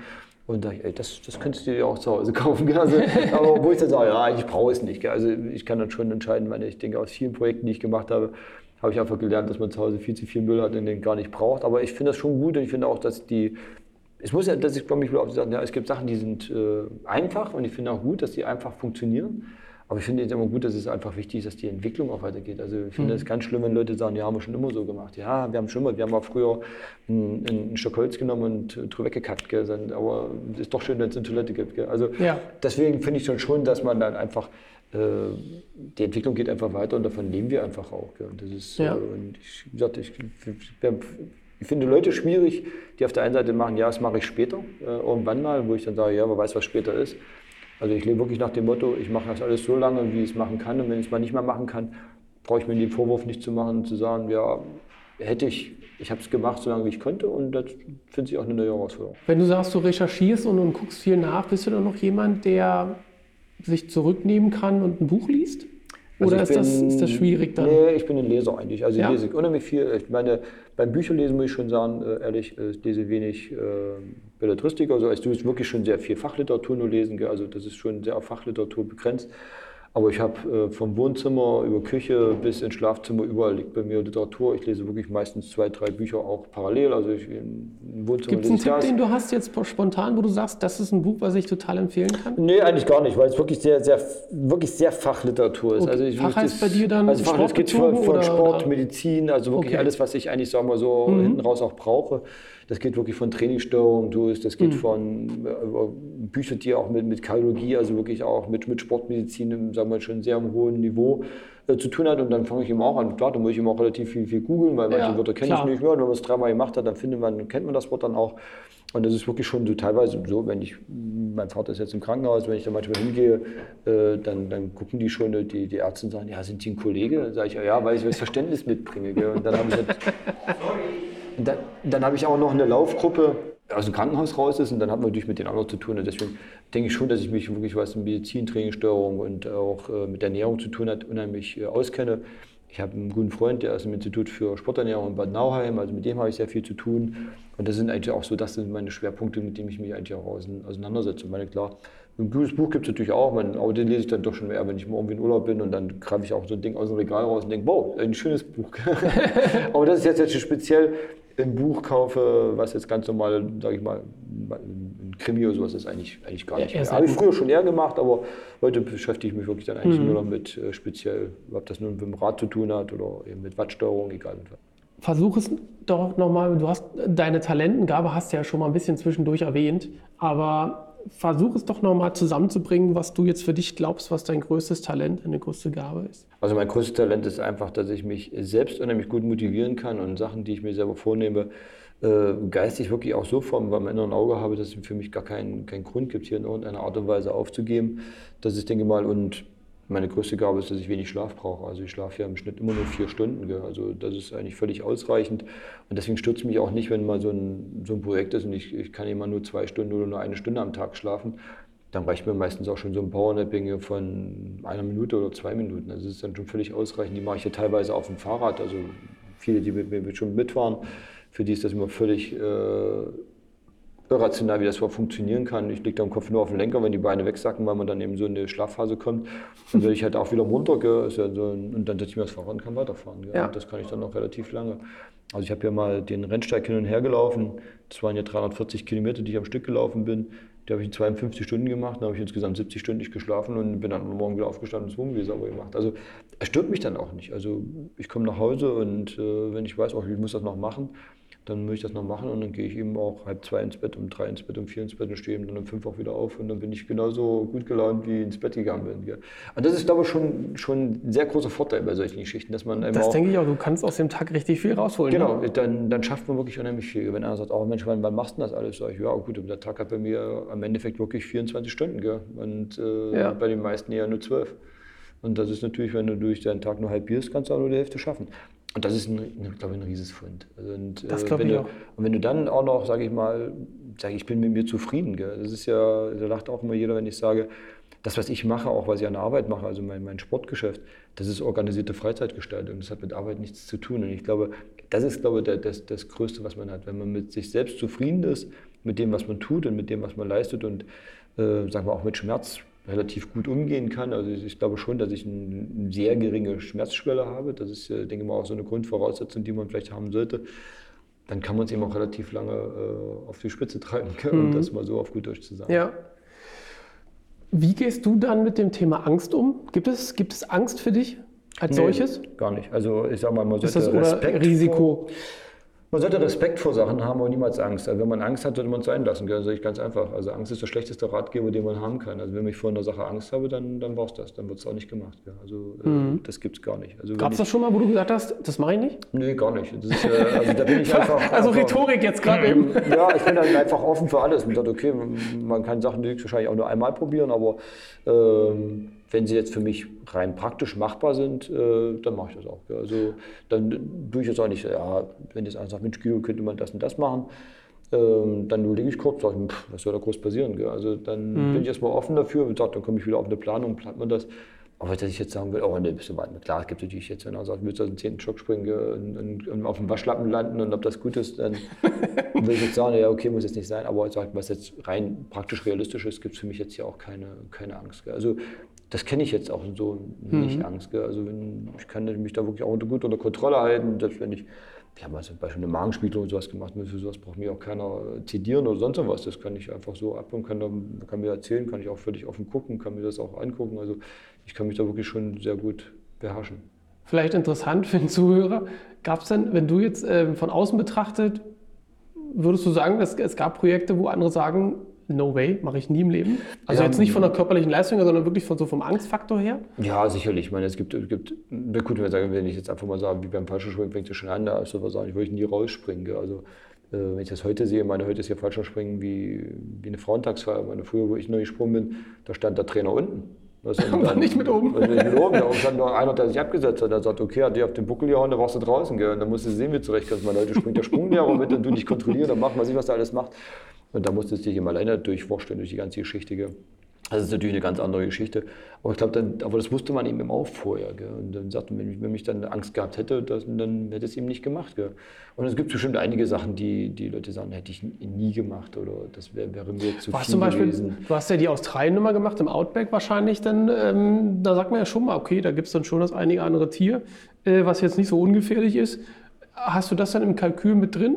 Und da, ey, das, das könntest du dir auch zu Hause kaufen. Also, aber wo ich dann sage, ja, ich brauche es nicht. Also ich kann dann schon entscheiden, weil ich denke, aus vielen Projekten, die ich gemacht habe, habe ich einfach gelernt, dass man zu Hause viel zu viel Müll hat und den gar nicht braucht. Aber ich finde das schon gut und ich finde auch, dass die es muss ja, dass ich glaube, ich will auch sagen, ja, es gibt Sachen, die sind äh, einfach und ich finde auch gut, dass die einfach funktionieren. Aber ich finde es immer gut, dass es einfach wichtig ist, dass die Entwicklung auch weitergeht. Also ich finde es mhm. ganz schlimm, wenn Leute sagen, ja, haben wir schon immer so gemacht. Ja, wir haben schon immer, wir haben auch früher ein, ein Stück Holz genommen und drüber weggekackt. Gell? Aber es ist doch schön, wenn es eine Toilette gibt. Gell? Also ja. deswegen finde ich schon, dass man dann einfach, äh, die Entwicklung geht einfach weiter und davon leben wir einfach auch. Gell? Und das ist, ja. äh, und ich, wie gesagt, ich, ich, ich finde Leute schwierig, die auf der einen Seite machen, ja, das mache ich später, äh, irgendwann mal, wo ich dann sage, ja, man weiß, was später ist. Also ich lebe wirklich nach dem Motto, ich mache das alles so lange, wie ich es machen kann. Und wenn ich es mal nicht mehr machen kann, brauche ich mir den Vorwurf nicht zu machen und zu sagen, ja, hätte ich, ich habe es gemacht, so lange wie ich konnte und das finde ich auch eine neue Herausforderung. Wenn du sagst, du recherchierst und, und guckst viel nach, bist du dann noch jemand, der sich zurücknehmen kann und ein Buch liest? Also Oder ist, bin, das, ist das schwierig dann? Nee, ich bin ein Leser eigentlich. Also ich ja. lese unheimlich viel. Ich meine, beim Bücherlesen muss ich schon sagen, äh, ehrlich, äh, ich lese wenig äh, Belletristik. Also ich tue wirklich schon sehr viel Fachliteratur nur lesen. Also das ist schon sehr auf Fachliteratur begrenzt. Aber ich habe äh, vom Wohnzimmer über Küche bis ins Schlafzimmer überall liegt bei mir Literatur. Ich lese wirklich meistens zwei, drei Bücher auch parallel. Also ich im Wohnzimmer Gibt es einen Tipp, den du hast jetzt spontan, wo du sagst, das ist ein Buch, was ich total empfehlen kann? Nee, eigentlich gar nicht, weil es wirklich sehr, sehr, wirklich sehr Fachliteratur ist. Okay. Also ich, Fach heißt bei dir dann also Fach, es geht von, von Sport, oder? Medizin, also wirklich okay. alles, was ich eigentlich, sagen wir so, mhm. hinten raus auch brauche. Das geht wirklich von Trainingsstörungen durch, das geht mhm. von äh, Bücher, die auch mit, mit Kardiologie, also wirklich auch mit, mit Sportmedizin, sagen wir schon sehr hohen Niveau äh, zu tun hat. Und dann fange ich eben auch an, klar, da muss ich eben auch relativ viel, viel googeln, weil manche ja, Wörter kenne ich nicht mehr. Und wenn man es dreimal gemacht hat, dann findet man, kennt man das Wort dann auch. Und das ist wirklich schon so teilweise so, wenn ich, mein Vater ist jetzt im Krankenhaus, wenn ich da manchmal hingehe, äh, dann, dann gucken die schon, die, die Ärzte und sagen, ja, sind Sie ein Kollege? Dann sage ich, ja, weil ich das Verständnis mitbringe. Gell? Und dann habe ich, halt, dann, dann habe ich auch noch eine Laufgruppe, aus dem Krankenhaus raus ist und dann hat man natürlich mit den anderen zu tun. Und deswegen denke ich schon, dass ich mich wirklich, was mit Medizin, Trainingsstörung und auch äh, mit Ernährung zu tun hat, unheimlich äh, auskenne. Ich habe einen guten Freund, der ist im Institut für Sporternährung in Bad Nauheim, also mit dem habe ich sehr viel zu tun. Und das sind eigentlich auch so, das sind meine Schwerpunkte, mit denen ich mich eigentlich auch auseinandersetze. Ich meine, klar, ein gutes Buch gibt es natürlich auch, aber den lese ich dann doch schon mehr, wenn ich mal irgendwie in Urlaub bin und dann greife ich auch so ein Ding aus dem Regal raus und denke, wow, ein schönes Buch. aber das ist jetzt, jetzt speziell ein Buch kaufe, was jetzt ganz normal, sage ich mal, ein Krimi oder sowas ist eigentlich, eigentlich gar nicht ja. Habe ich früher schon eher gemacht, aber heute beschäftige ich mich wirklich dann eigentlich mhm. nur noch mit äh, speziell, ob das nun mit dem Rad zu tun hat oder eben mit Wattsteuerung, egal mit was. Versuch es doch nochmal, du hast deine Talentengabe, hast ja schon mal ein bisschen zwischendurch erwähnt, aber versuch es doch nochmal zusammenzubringen, was du jetzt für dich glaubst, was dein größtes Talent, deine größte Gabe ist. Also mein größtes Talent ist einfach, dass ich mich selbst unheimlich gut motivieren kann und Sachen, die ich mir selber vornehme, äh, geistig wirklich auch so vor meinem inneren Auge habe, dass es für mich gar keinen, keinen Grund gibt, hier in irgendeiner Art und Weise aufzugeben. Das ist, denke ich mal, und meine größte Gabe ist, dass ich wenig Schlaf brauche. Also ich schlafe ja im Schnitt immer nur vier Stunden. Also das ist eigentlich völlig ausreichend. Und deswegen stürzt mich auch nicht, wenn mal so ein, so ein Projekt ist und ich, ich kann immer nur zwei Stunden oder nur eine Stunde am Tag schlafen. Dann reicht mir meistens auch schon so ein Powernapping von einer Minute oder zwei Minuten. Also das ist dann schon völlig ausreichend. Die mache ich ja teilweise auf dem Fahrrad. Also viele, die mit mir schon mitfahren, für die ist das immer völlig... Äh, irrational, wie das überhaupt funktionieren kann. Ich liege da im Kopf nur auf dem Lenker, wenn die Beine wegsacken, weil man dann eben so in eine Schlafphase kommt. Dann werde ich halt auch wieder runter gell? Ja so und dann setze ich mir das Fahrrad und kann weiterfahren. Ja. Das kann ich dann noch relativ lange. Also ich habe ja mal den Rennsteig hin und her gelaufen. Das waren ja 340 Kilometer, die ich am Stück gelaufen bin. Die habe ich in 52 Stunden gemacht, dann habe ich insgesamt 70 Stunden nicht geschlafen und bin dann am Morgen wieder aufgestanden und das Wohnmobil sauber gemacht. Also es stört mich dann auch nicht. Also ich komme nach Hause und äh, wenn ich weiß, oh, ich muss das noch machen, dann muss ich das noch machen und dann gehe ich eben auch halb zwei ins Bett, um drei ins Bett, um vier ins Bett und stehe eben dann um fünf auch wieder auf und dann bin ich genauso gut gelaunt, wie ins Bett gegangen bin. Gell. Und das ist, glaube ich, schon, schon ein sehr großer Vorteil bei solchen Geschichten, dass man Das denke ich auch, du kannst aus dem Tag richtig viel rausholen. Genau, ne? dann, dann schafft man wirklich unheimlich viel. Wenn einer sagt, oh Mensch, wann, wann machst du das alles? Sag ich, ja gut, der Tag hat bei mir am Endeffekt wirklich 24 Stunden gell. und äh, ja. bei den meisten eher nur zwölf. Und das ist natürlich, wenn du durch deinen Tag nur halbierst, kannst du auch nur die Hälfte schaffen. Und das ist, ein, glaube ich, ein rieses Fund. Und, das glaube ich du, auch. Und wenn du dann auch noch, sage ich mal, sage ich bin mit mir zufrieden. Gell? Das ist ja, da lacht auch immer jeder, wenn ich sage, das, was ich mache, auch was ich an der Arbeit mache, also mein, mein Sportgeschäft, das ist organisierte Freizeitgestaltung. Das hat mit Arbeit nichts zu tun. Und ich glaube, das ist, glaube ich, das, das Größte, was man hat. Wenn man mit sich selbst zufrieden ist, mit dem, was man tut und mit dem, was man leistet und, äh, sagen wir auch mit Schmerz relativ gut umgehen kann. Also ich glaube schon, dass ich eine sehr geringe Schmerzschwelle habe. Das ist, denke ich mal, auch so eine Grundvoraussetzung, die man vielleicht haben sollte. Dann kann man es eben auch relativ lange äh, auf die Spitze treiben, mhm. um das mal so auf gut Deutsch zu sagen. Ja. Wie gehst du dann mit dem Thema Angst um? Gibt es, gibt es Angst für dich als nee, solches? Gar nicht. Also ich sage mal, man sollte ist das Respekt Risiko. Vor, man sollte Respekt vor Sachen haben und niemals Angst. Also wenn man Angst hat, sollte man es sein lassen. Das ist ganz einfach. Also Angst ist der schlechteste Ratgeber, den man haben kann. Also wenn ich vor einer Sache Angst habe, dann, dann war es das. Dann wird es auch nicht gemacht. Also äh, mhm. das gibt es gar nicht. Also Gab es das schon mal, wo du gesagt hast, das mache ich nicht? Nee, gar nicht. Ist, äh, also da bin ich einfach... also Rhetorik jetzt gerade eben. Ja, ich bin dann einfach offen für alles. Und dachte, okay, man kann Sachen wahrscheinlich auch nur einmal probieren, aber... Ähm, wenn sie jetzt für mich rein praktisch machbar sind, äh, dann mache ich das auch. Ja. Also dann tue ich jetzt auch nicht, ja, wenn jetzt einer sagt, Mensch, Guido, könnte man das und das machen, ähm, dann überlege ich kurz, sage ich, pff, was soll da groß passieren? Gell? Also dann mhm. bin ich erstmal offen dafür und sage, dann komme ich wieder auf eine Planung, plant man das. Aber dass ich jetzt sagen will, oh ne, bist du weit. Klar, es gibt natürlich jetzt, wenn er sagt, willst du aus dem zehnten Stock springen und, und, und, auf dem Waschlappen landen und ob das gut ist, dann würde ich jetzt sagen, ja, okay, muss jetzt nicht sein. Aber was jetzt rein praktisch realistisch ist, gibt es für mich jetzt hier auch keine, keine Angst. Gell? Also das kenne ich jetzt auch so nicht mhm. Angst. Gell? Also wenn, ich kann mich da wirklich auch gut unter Kontrolle halten. Selbst wenn ich, wir haben also zum Beispiel eine Magenspiegelung und sowas gemacht, für sowas braucht mir auch keiner zitieren oder sonst was. Das kann ich einfach so ab und kann, kann mir erzählen, kann ich auch völlig offen gucken, kann mir das auch angucken. Also ich kann mich da wirklich schon sehr gut beherrschen. Vielleicht interessant für den Zuhörer, gab es denn, wenn du jetzt äh, von außen betrachtet, würdest du sagen, es, es gab Projekte, wo andere sagen, no way, mache ich nie im Leben? Also Ja, jetzt nicht von der körperlichen Leistung, her, sondern wirklich von so vom Angstfaktor her? Ja, sicherlich. Ich meine, es gibt, es gibt na gut, wenn, sagen, wenn ich jetzt einfach mal sage, wie beim Fallschirmspringen fängt es schon an, da ist so was sagen, ich würde nie rausspringen. Also äh, wenn ich das heute sehe, meine, heute ist ja Fallschirmspringen wie, wie eine Frauentagsfeier. Meine, früher, wo ich neu gesprungen bin, da stand der Trainer unten. Du, und War nicht mit oben. Also nicht mit oben. Da stand noch einer, der sich abgesetzt hat, der sagt, okay, hat dir auf den Buckel gehauen, dann warst du draußen. Gell? Und dann musst du sehen, wie zurechtkommst. Meine Leute springt der Sprunglehrer mit und du nicht kontrollieren, dann macht man sich, was der alles macht. Und da musstest du dich immer alleine durchwurschteln durch die ganze Geschichte. Gell? Das ist natürlich eine ganz andere Geschichte. Aber ich glaube, dann, aber das wusste man eben auch vorher. Gell? Und dann sagte man, wenn ich, dann Angst gehabt hätte, das, dann hätte ich es eben nicht gemacht. Gell? Und es gibt bestimmt einige Sachen, die die Leute sagen, hätte ich nie gemacht oder das wäre wär mir zu Was viel zum Beispiel, gewesen. du hast ja die Australien-Nummer gemacht, im Outback wahrscheinlich, dann, ähm, da sagt man ja schon mal, okay, da gibt es dann schon das einige andere Tier, äh, was jetzt nicht so ungefährlich ist. Hast du das dann im Kalkül mit drin?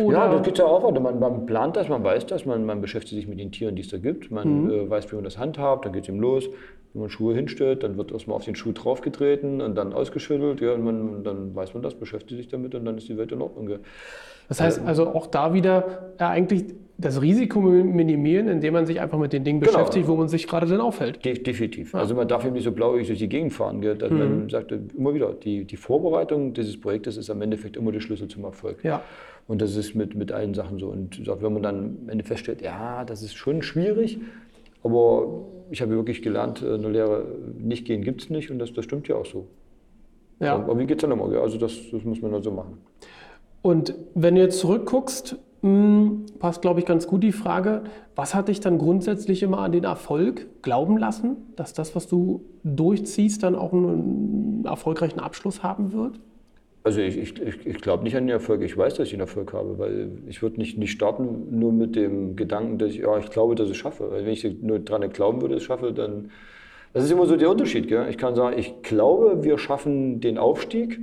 Oder? Ja, das geht ja auch weiter. Man, man plant das, man weiß das, man, man beschäftigt sich mit den Tieren, die es da gibt. Man Mhm. äh, weiß, wie man das handhabt, dann geht es ihm los. Wenn man Schuhe hinstellt, dann wird erstmal auf den Schuh draufgetreten und dann ausgeschüttelt. Ja, und, man, dann weiß man das, beschäftigt sich damit und dann ist die Welt in Ordnung. Das heißt also auch da wieder ja, eigentlich das Risiko minimieren, indem man sich einfach mit den Dingen Genau. beschäftigt, wo man sich gerade dann aufhält. De definitiv. Also man darf eben nicht so blauig durch die Gegend fahren. Gell? Dass Man sagt immer wieder, die, die Vorbereitung dieses Projektes ist am Endeffekt immer der Schlüssel zum Erfolg. Ja. Und das ist mit, mit allen Sachen so. Und sagt, wenn man dann am Ende feststellt, ja, das ist schon schwierig, aber ich habe wirklich gelernt, äh, eine Lehre nicht gehen gibt es nicht und das, das stimmt ja auch so. ja. Aber wie geht es dann? Gell? Also das, das muss man dann so machen. Und wenn du jetzt zurückguckst, mh, passt, glaube ich, ganz gut die Frage, was hat dich dann grundsätzlich immer an den Erfolg glauben lassen, dass das, was du durchziehst, dann auch einen erfolgreichen Abschluss haben wird? Also ich, ich, ich, glaube nicht an den Erfolg. Ich weiß, dass ich einen Erfolg habe, weil ich würde nicht, nicht starten nur mit dem Gedanken, dass ich, ja, ich glaube, dass ich es schaffe. Weil wenn ich nur daran glauben würde, dass ich es schaffe, dann... Das ist immer so der Unterschied. Gell? Ich kann sagen, ich glaube, wir schaffen den Aufstieg.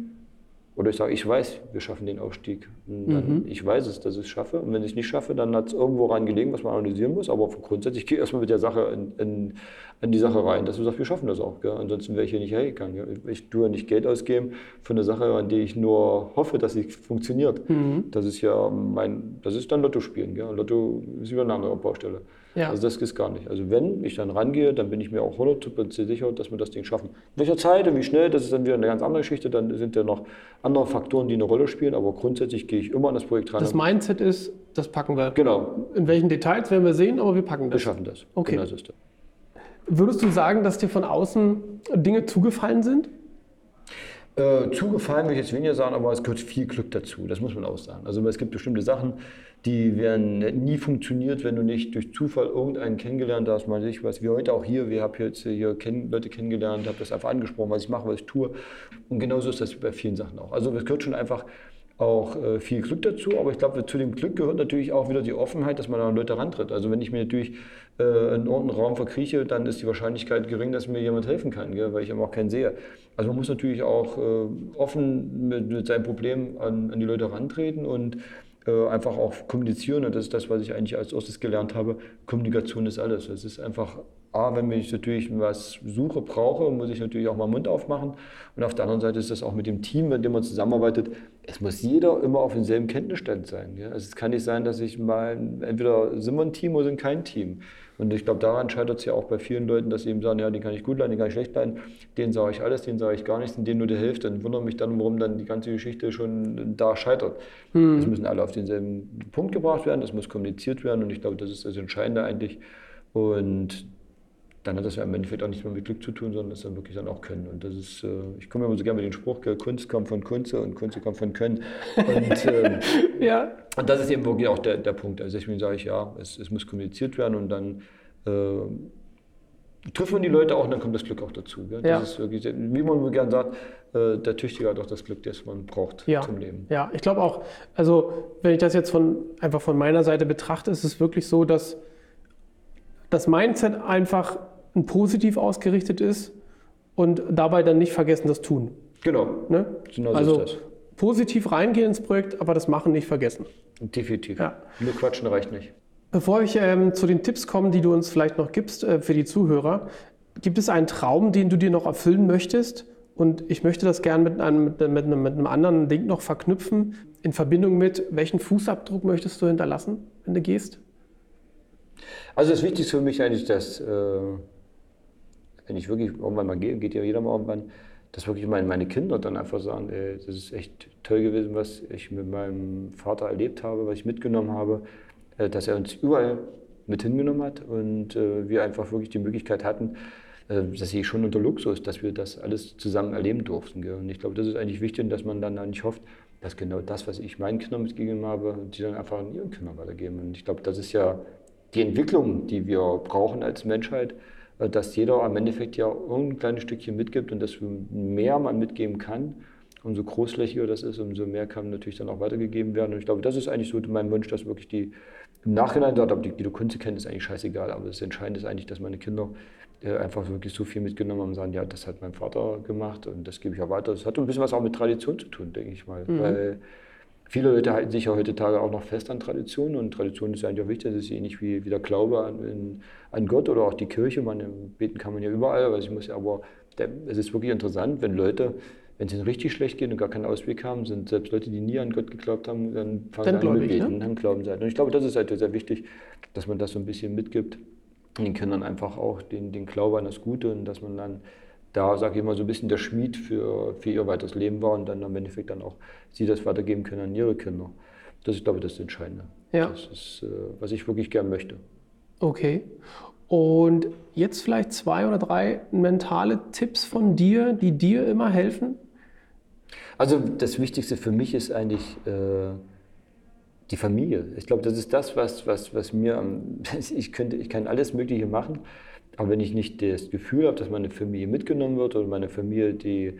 Oder ich sage, ich weiß, wir schaffen den Aufstieg. Dann, Ich weiß es, dass ich es schaffe. Und wenn ich es nicht schaffe, dann hat es irgendwo ran gelegen, was man analysieren muss. Aber grundsätzlich gehe ich erstmal mit der Sache in, in, in die Sache rein, dass du sagst, wir schaffen das auch. Gell? Ansonsten wäre ich hier nicht hergegangen. Gell? Ich tue ja nicht Geld ausgeben für eine Sache, an die ich nur hoffe, dass sie funktioniert. Das ist ja mein, das ist dann Lotto spielen. Gell? Lotto ist über eine andere Baustelle. Ja. Also das ist gar nicht. Also wenn ich dann rangehe, dann bin ich mir auch 100% sicher, dass wir das Ding schaffen. In welcher Zeit und wie schnell, das ist dann wieder eine ganz andere Geschichte. Dann sind ja noch andere Faktoren, die eine Rolle spielen. Aber grundsätzlich gehe ich immer an das Projekt ran. Das Mindset ist, das packen wir. genau, In welchen Details werden wir sehen, aber wir packen wir das. schaffen das. Okay. Genau so. Würdest du sagen, dass dir von außen Dinge zugefallen sind? Äh, zugefallen will ich jetzt weniger sagen, aber es gehört viel Glück dazu. Das muss man auch sagen. Also es gibt bestimmte Sachen, die werden nie funktioniert, wenn du nicht durch Zufall irgendeinen kennengelernt hast. Man ich weiß, wie heute auch hier, wir haben jetzt hier kenn Leute kennengelernt, habe das einfach angesprochen, was ich mache, was ich tue. Und genauso ist das bei vielen Sachen auch. Also es gehört schon einfach auch äh, viel Glück dazu, aber ich glaube, zu dem Glück gehört natürlich auch wieder die Offenheit, dass man an Leute rantritt. Also wenn ich mir natürlich äh, einen Ort, einen Raum verkrieche, dann ist die Wahrscheinlichkeit gering, dass mir jemand helfen kann, gell? weil ich eben auch keinen sehe. Also man muss natürlich auch äh, offen mit, mit seinem Problem an, an die Leute rantreten und äh, einfach auch kommunizieren. Und das ist das, was ich eigentlich als erstes gelernt habe. Kommunikation ist alles. Es ist einfach, A, wenn ich natürlich was suche, brauche, muss ich natürlich auch mal Mund aufmachen. Und auf der anderen Seite ist das auch mit dem Team, mit dem man zusammenarbeitet. Es muss jeder immer auf demselben Kenntnisstand sein. Ja? Also es kann nicht sein, dass ich mal, entweder sind wir ein Team oder sind kein Team. Und ich glaube, daran scheitert es ja auch bei vielen Leuten, dass sie eben sagen, ja, den kann ich gut leiden, den kann ich schlecht leiden, den sage ich alles, den sage ich gar nichts, und den nur die Hälfte. Dann wundere mich dann, warum dann die ganze Geschichte schon da scheitert. Es müssen alle auf denselben Punkt gebracht werden, es muss kommuniziert werden und ich glaube, das ist das Entscheidende eigentlich. Und dann hat das ja im Endeffekt auch nicht mehr mit Glück zu tun, sondern das dann wirklich dann auch Können. Und das ist, äh, ich komme immer so gerne mit dem Spruch, gell, Kunst kommt von Kunze und Kunze kommt von Können. Und, ähm, Ja. und das ist eben wirklich auch der, der Punkt. Also deswegen sage ich, ja, es, es muss kommuniziert werden und dann äh, trifft man die Leute auch und dann kommt das Glück auch dazu. Gell? Das Ja. ist wirklich, wie man gern sagt, äh, der Tüchtige hat auch das Glück, das man braucht Ja, zum Leben. ja, ich glaube auch, also wenn ich das jetzt von, einfach von meiner Seite betrachte, ist es wirklich so, dass das Mindset einfach ein positiv ausgerichtet ist und dabei dann nicht vergessen das Tun. Genau, Ne? genau so also ist positiv reingehen ins Projekt, aber das Machen nicht vergessen. das. Definitiv. Ja. Nur quatschen reicht nicht. Bevor ich ähm, zu den Tipps komme, die du uns vielleicht noch gibst äh, für die Zuhörer, gibt es einen Traum, den du dir noch erfüllen möchtest? Und ich möchte das gerne mit einem, mit, mit, einem, mit einem anderen Ding noch verknüpfen. in Verbindung mit, welchen Fußabdruck möchtest du hinterlassen, wenn du gehst? Also das Wichtigste für mich eigentlich, dass, äh, wenn ich wirklich irgendwann mal gehe, geht ja jeder mal irgendwann, dass wirklich meine, meine Kinder dann einfach sagen, ey, das ist echt toll gewesen, was ich mit meinem Vater erlebt habe, was ich mitgenommen habe, äh, dass er uns überall mit hingenommen hat und äh, wir einfach wirklich die Möglichkeit hatten, äh, das sehe ich schon unter Luxus, dass wir das alles zusammen erleben durften. Und ich glaube, das ist eigentlich wichtig, dass man dann nicht hofft, dass genau das, was ich meinen Kindern mitgegeben habe, die dann einfach an ihren Kindern weitergeben. Und ich glaube, das ist ja die Entwicklung, die wir brauchen als Menschheit, dass jeder am Endeffekt ja ein kleines Stückchen mitgibt und dass mehr man mitgeben kann. Umso großflächiger das ist, umso mehr kann natürlich dann auch weitergegeben werden. Und ich glaube, das ist eigentlich so mein Wunsch, dass wirklich die im Nachhinein ob die, die Kunst kennen, ist eigentlich scheißegal. Aber das Entscheidende ist eigentlich, dass meine Kinder äh, einfach wirklich so viel mitgenommen haben und sagen, ja, das hat mein Vater gemacht und das gebe ich auch weiter. Das hat ein bisschen was auch mit Tradition zu tun, denke ich mal. Mhm. Weil viele Leute halten sich ja heutzutage auch noch fest an Traditionen und Tradition ist eigentlich auch wichtig. Das ist ähnlich wie, wie der Glaube an, an Gott oder auch die Kirche. Man, beten kann man ja überall, aber ich muss aber es ist wirklich interessant, wenn Leute wenn es ihnen richtig schlecht geht und gar keinen Ausweg haben, sind selbst Leute, die nie an Gott geglaubt haben, dann fangen dann an mit ne? Beten, ne? dann glauben sie halt. Und ich glaube, das ist halt sehr wichtig, dass man das so ein bisschen mitgibt den Kindern einfach auch den, den Glaube an das Gute und dass man dann da, sage ich mal, so ein bisschen der Schmied für, für ihr weiteres Leben war und dann im Endeffekt dann auch sie das weitergeben können an ihre Kinder. Das ist, glaube ich, das Entscheidende. Ja. Das ist, äh, was ich wirklich gern möchte. Okay. Und jetzt vielleicht zwei oder drei mentale Tipps von dir, die dir immer helfen? Also das Wichtigste für mich ist eigentlich äh, die Familie. Ich glaube, das ist das, was, was, was mir, ich, könnte, ich kann alles Mögliche machen, aber wenn ich nicht das Gefühl habe, dass meine Familie mitgenommen wird oder meine Familie die,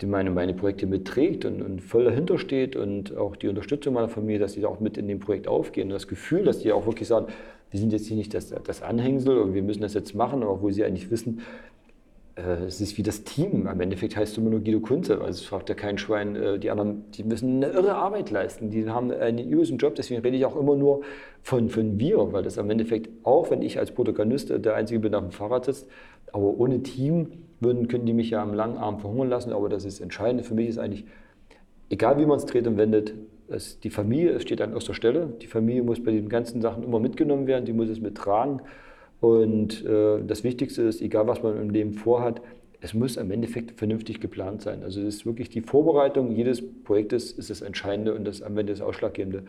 die meine, meine Projekte mitträgt und, und voll dahinter steht und auch die Unterstützung meiner Familie, dass die auch mit in dem Projekt aufgehen und das Gefühl, dass die auch wirklich sagen, wir sind jetzt hier nicht das, das Anhängsel und wir müssen das jetzt machen, wo sie eigentlich wissen, es ist wie das Team. Am Endeffekt heißt es immer nur Guido Kunze. Also es fragt ja kein Schwein. Äh, die anderen, die müssen eine irre Arbeit leisten. Die haben einen übelsten Job. Deswegen rede ich auch immer nur von, von wir, weil das am Endeffekt, auch wenn ich als Protagonist der Einzige bin, auf dem Fahrrad sitzt, aber ohne Team würden, können die mich ja am langen Arm verhungern lassen. Aber das ist entscheidend. Für mich ist eigentlich, egal wie man es dreht und wendet, es, die Familie steht an erster Stelle. Die Familie muss bei den ganzen Sachen immer mitgenommen werden. Die muss es mittragen. Und äh, das Wichtigste ist, egal was man im Leben vorhat, es muss im Endeffekt vernünftig geplant sein. Also es ist wirklich die Vorbereitung jedes Projektes ist das Entscheidende und das am Ende das Ausschlaggebende.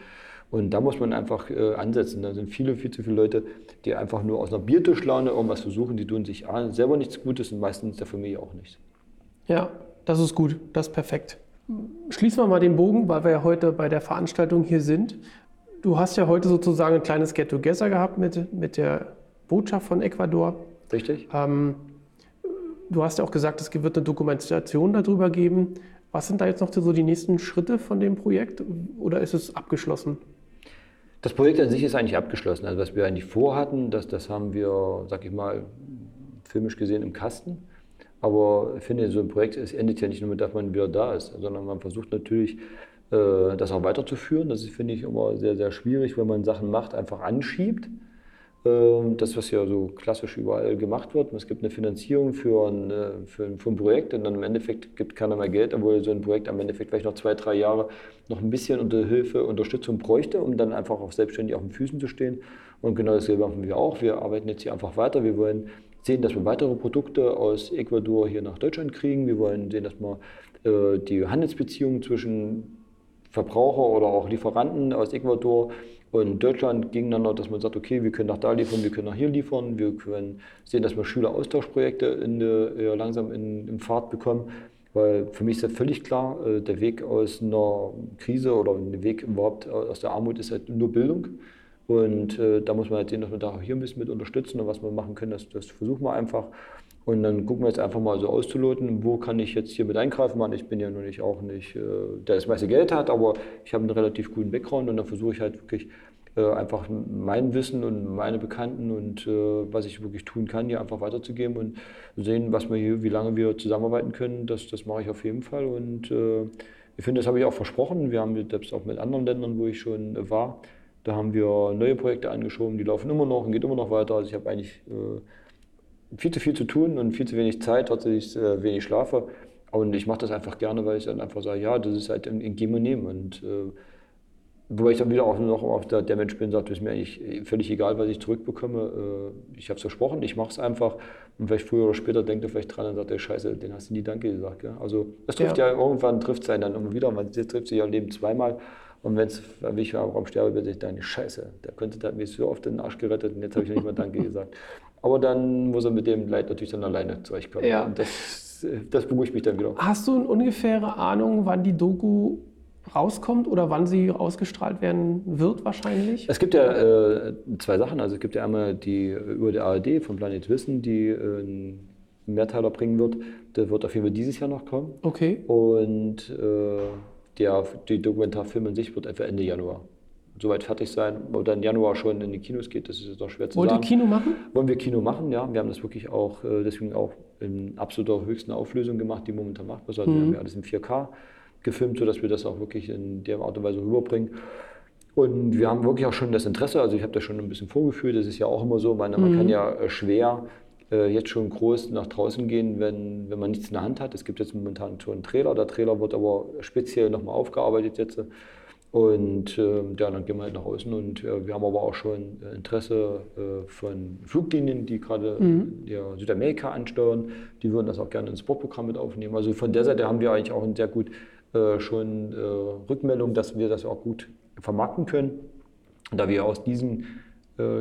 Und da muss man einfach äh, ansetzen. Da sind viele, viel zu viele Leute, die einfach nur aus einer Biertischlaune irgendwas versuchen, die tun sich A, selber nichts Gutes und meistens der Familie auch nichts. Ja, das ist gut, das ist perfekt. Schließen wir mal den Bogen, weil wir ja heute bei der Veranstaltung hier sind. Du hast ja heute sozusagen ein kleines Get-Together gehabt mit, mit der Botschaft von Ecuador. Richtig. Ähm, du hast ja auch gesagt, es wird eine Dokumentation darüber geben. Was sind da jetzt noch so die nächsten Schritte von dem Projekt oder ist es abgeschlossen? Das Projekt an sich ist eigentlich abgeschlossen. Also was wir eigentlich vorhatten, das, das haben wir, sag ich mal, filmisch gesehen im Kasten. Aber ich finde, so ein Projekt es endet ja nicht nur mit, dass man wieder da ist, sondern man versucht natürlich, äh, das auch weiterzuführen. Das finde ich immer sehr, sehr schwierig, wenn man Sachen macht, einfach anschiebt. Ähm, das, was ja so klassisch überall gemacht wird. Es gibt eine Finanzierung für ein, äh, für ein, für ein Projekt und dann im Endeffekt gibt keiner mehr Geld, obwohl so ein Projekt am Endeffekt vielleicht noch zwei, drei Jahre noch ein bisschen unter Hilfe, Unterstützung bräuchte, um dann einfach auch selbstständig auf den Füßen zu stehen. Und genau dasselbe machen wir auch. Wir arbeiten jetzt hier einfach weiter. Wir wollen sehen, dass wir weitere Produkte aus Ecuador hier nach Deutschland kriegen. Wir wollen sehen, dass wir äh, die Handelsbeziehungen zwischen Verbraucher oder auch Lieferanten aus Ecuador und Deutschland gegeneinander, dass man sagt, okay, wir können nach da liefern, wir können nach hier liefern, wir können sehen, dass wir Schüleraustauschprojekte in, äh, langsam in, in Fahrt bekommen. Weil für mich ist ja völlig klar, äh, der Weg aus einer Krise oder der Weg überhaupt aus der Armut ist halt nur Bildung. Und äh, da muss man halt sehen, dass wir da auch hier ein bisschen mit unterstützen und was wir machen können, das, das versuchen wir einfach. Und dann gucken wir jetzt einfach mal so auszuloten, wo kann ich jetzt hier mit eingreifen. Man, ich bin ja nur nicht auch nicht, äh, der das meiste Geld hat, aber ich habe einen relativ guten Background und dann versuche ich halt wirklich äh, einfach mein Wissen und meine Bekannten und äh, was ich wirklich tun kann, hier einfach weiterzugeben und sehen, was wir hier, wie lange wir zusammenarbeiten können. Das, das mache ich auf jeden Fall. Und ich finde, das habe ich auch versprochen. Wir haben selbst auch mit anderen Ländern, wo ich schon war, da haben wir neue Projekte angeschoben, die laufen immer noch und geht immer noch weiter. Also ich habe eigentlich äh, viel zu viel zu tun und viel zu wenig Zeit, trotzdem ich äh, wenig schlafe. Und ich mache das einfach gerne, weil ich dann einfach sage, ja, das ist halt ein, ein Geben und Nehmen. Und äh, Wobei ich dann wieder auch noch auf der, der Mensch bin, sagt, es ist mir eigentlich völlig egal, was ich zurückbekomme. Äh, ich habe es versprochen, ich mache es einfach. Und vielleicht früher oder später denkt er vielleicht dran und sagt, ey, scheiße, den hast du nie Danke gesagt. Gell? Also das trifft ja, ja irgendwann, trifft es einen dann immer wieder. Man trifft sich ja im Leben zweimal. Und wenn es, wie ich am Raum sterbe, wird ich deine Scheiße, der könnte da mir so oft den Arsch gerettet und jetzt habe ich nicht mal Danke gesagt. Aber dann muss er mit dem Leid natürlich dann alleine zurechtkommen. Ja. Und das, das beruhigt mich dann wieder. Hast du eine ungefähre Ahnung, wann die Doku rauskommt oder wann sie ausgestrahlt werden wird wahrscheinlich? Es gibt ja äh, zwei Sachen. Also es gibt ja einmal die über die ARD von Planet Wissen, die äh, einen Mehrteiler bringen wird. Der wird auf jeden Fall dieses Jahr noch kommen. Okay. Und äh, der, die Dokumentarfilm an sich wird etwa Ende Januar soweit fertig sein oder im Januar schon in die Kinos geht, das ist jetzt noch schwer zu Wollt sagen. Wollt ihr Kino machen? Wollen wir Kino machen, ja. Wir haben das wirklich auch, äh, deswegen auch in absoluter höchsten Auflösung gemacht, die momentan machbar ist. Also mhm. wir haben ja alles in 4K gefilmt, sodass wir das auch wirklich in der Art und Weise rüberbringen. Und wir haben wirklich auch schon das Interesse, also ich habe das schon ein bisschen vorgefühlt, das ist ja auch immer so, meine, man mhm. kann ja äh, schwer äh, jetzt schon groß nach draußen gehen, wenn, wenn man nichts in der Hand hat. Es gibt jetzt momentan schon einen Trailer, der Trailer wird aber speziell nochmal aufgearbeitet jetzt. Und äh, ja, dann gehen wir halt nach außen und äh, wir haben aber auch schon äh, Interesse äh, von Fluglinien, die gerade mhm. ja, Südamerika ansteuern. Die würden das auch gerne ins Sportprogramm mit aufnehmen. Also von der Seite haben wir eigentlich auch sehr gut äh, schon äh, Rückmeldung, dass wir das auch gut vermarkten können. Da wir aus diesem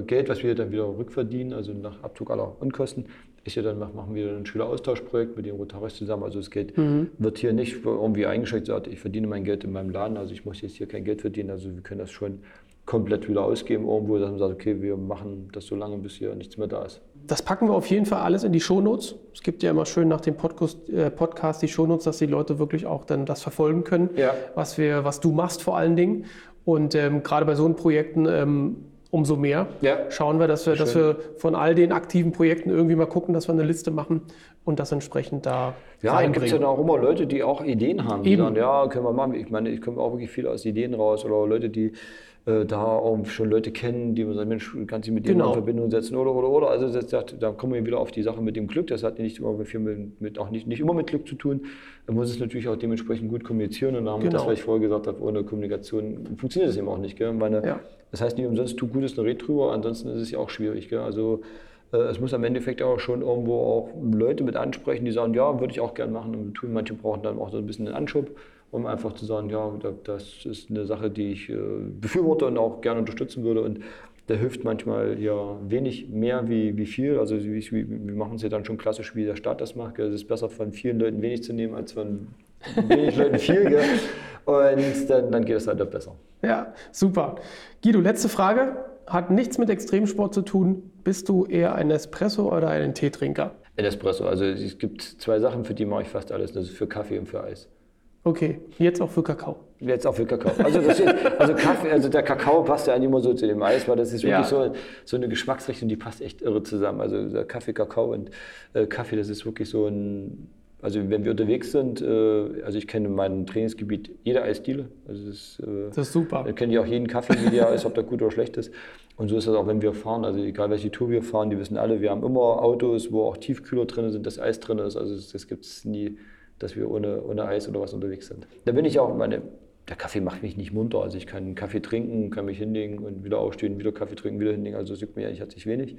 Geld, was wir dann wieder rückverdienen, also nach Abzug aller Unkosten, ist ja dann machen wir ein Schüleraustauschprojekt mit dem Rotaris zusammen. Also das Geld mhm. wird hier nicht irgendwie eingeschränkt, sagt, ich verdiene mein Geld in meinem Laden, also ich muss jetzt hier kein Geld verdienen. Also wir können das schon komplett wieder ausgeben irgendwo, dass man sagt, okay, wir machen das so lange, bis hier nichts mehr da ist. Das packen wir auf jeden Fall alles in die Shownotes. Es gibt ja immer schön nach dem Podcast, äh, Podcast die Shownotes, dass die Leute wirklich auch dann das verfolgen können, ja. was, wir, was du machst vor allen Dingen. Und ähm, gerade bei so Projekten ähm, umso mehr ja. schauen wir dass, wir, dass wir von all den aktiven Projekten irgendwie mal gucken, dass wir eine Liste machen und das entsprechend da Ja, dann gibt es ja auch immer Leute, die auch Ideen haben, die sagen, ja, können wir machen. Ich meine, ich komme auch wirklich viel aus Ideen raus oder Leute, die äh, da auch schon Leute kennen, die man sagt, Mensch, kannst du mit denen genau. in Verbindung setzen oder, oder, oder. Also das, das, da kommen wir wieder auf die Sache mit dem Glück. Das hat nicht immer mit, mit, auch nicht, nicht immer mit Glück zu tun. Da muss es natürlich auch dementsprechend gut kommunizieren und da haben genau. wir das, was ich vorher gesagt habe, ohne Kommunikation funktioniert das eben auch nicht. Gell? Meine, ja. Das heißt nicht umsonst, tu Gutes, eine Red drüber, ansonsten ist es ja auch schwierig. Gell? Also es muss am Endeffekt auch schon irgendwo auch Leute mit ansprechen, die sagen, ja, würde ich auch gerne machen und tun. Manche brauchen dann auch so ein bisschen einen Anschub um einfach zu sagen, ja, das ist eine Sache, die ich äh, befürworte und auch gerne unterstützen würde. Und da hilft manchmal ja wenig mehr wie, wie viel. Also wir, wir machen es ja dann schon klassisch, wie der Staat das macht. Es ist besser von vielen Leuten wenig zu nehmen, als von wenig Leuten viel. Gell? Und dann, dann geht es halt besser. Ja, super. Guido, letzte Frage. Hat nichts mit Extremsport zu tun. Bist du eher ein Espresso oder ein Teetrinker? Ein Espresso. Also es gibt zwei Sachen, für die mache ich fast alles. Das ist für Kaffee und für Eis. Okay, jetzt auch für Kakao. Jetzt auch für Kakao. Also, ist, also, Kaffee, also der Kakao passt ja eigentlich immer so zu dem Eis, weil das ist wirklich ja. so, so eine Geschmacksrichtung, die passt echt irre zusammen. Also Kaffee, Kakao und äh, Kaffee, das ist wirklich so ein, also wenn wir unterwegs sind, äh, also ich kenne in meinem Trainingsgebiet jede Eisdiele. Also das, äh, das ist super. Dann kenne ich auch jeden Kaffee, wie der ist, ob der gut oder schlecht ist. Und so ist das auch, wenn wir fahren. Also egal welche Tour wir fahren, die wissen alle, wir haben immer Autos, wo auch Tiefkühler drin sind, das Eis drin ist. Also das, das gibt es nie dass wir ohne, ohne Eis oder was unterwegs sind. Da bin ich auch, meine, der Kaffee macht mich nicht munter. Also ich kann Kaffee trinken, kann mich hinlegen und wieder aufstehen, wieder Kaffee trinken, wieder hinlegen. Also es juckt mir eigentlich herzlich wenig.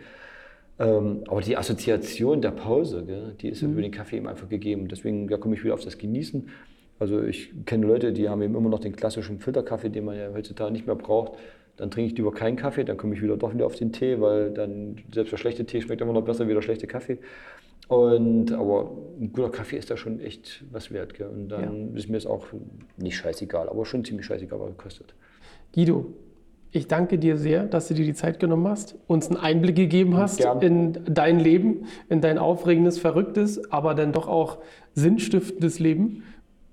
Ähm, aber die Assoziation der Pause, gell, die ist mhm. über den Kaffee eben einfach gegeben. Deswegen da komme ich wieder auf das Genießen. Also ich kenne Leute, die haben eben immer noch den klassischen Filterkaffee, den man ja heutzutage nicht mehr braucht. Dann trinke ich lieber keinen Kaffee, dann komme ich wieder doch wieder auf den Tee, weil dann selbst der schlechte Tee schmeckt immer noch besser wie der schlechte Kaffee. Und, aber ein guter Kaffee ist da schon echt was wert. Gell? Und dann ja. ist mir es auch nicht scheißegal, aber schon ziemlich scheißegal, was es kostet. Guido, ich danke dir sehr, dass du dir die Zeit genommen hast, uns einen Einblick gegeben hast Gern. in dein Leben, in dein aufregendes, verrücktes, aber dann doch auch sinnstiftendes Leben.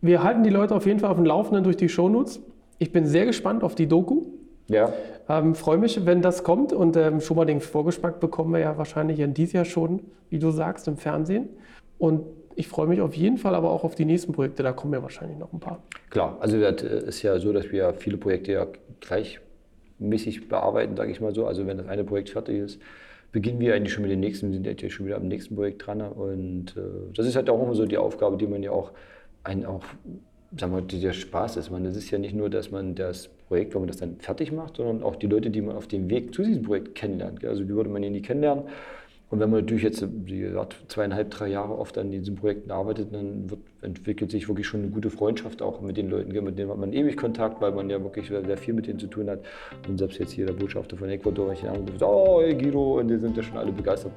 Wir halten die Leute auf jeden Fall auf dem Laufenden durch die Shownotes. Ich bin sehr gespannt auf die Doku. Ja. Ähm, Freue mich, wenn das kommt. Und ähm, schon mal den Vorgeschmack bekommen wir ja wahrscheinlich in diesem Jahr schon, wie du sagst, im Fernsehen. Und ich freue mich auf jeden Fall aber auch auf die nächsten Projekte. Da kommen ja wahrscheinlich noch ein paar. Klar, also das ist ja so, dass wir viele Projekte ja gleichmäßig bearbeiten, sage ich mal so. Also wenn das eine Projekt fertig ist, beginnen wir eigentlich schon mit dem nächsten, sind jetzt schon wieder am nächsten Projekt dran. Und äh, das ist halt auch immer so die Aufgabe, die man ja auch, einen auch sagen wir, der Spaß ist. Man, das ist ja nicht nur, dass man das Projekt, wenn man das dann fertig macht, sondern auch die Leute, die man auf dem Weg zu diesem Projekt kennenlernt. Also die würde man ja nie kennenlernen. Und wenn man natürlich jetzt, wie gesagt, zweieinhalb, drei Jahre oft an diesen Projekten arbeitet, dann wird, entwickelt sich wirklich schon eine gute Freundschaft auch mit den Leuten. Mit denen hat man ewig Kontakt, weil man ja wirklich sehr, viel mit denen zu tun hat. Und selbst jetzt hier der Botschafter von Ecuador, ich anrufe, oh, hey Guido, und die sind ja schon alle begeistert.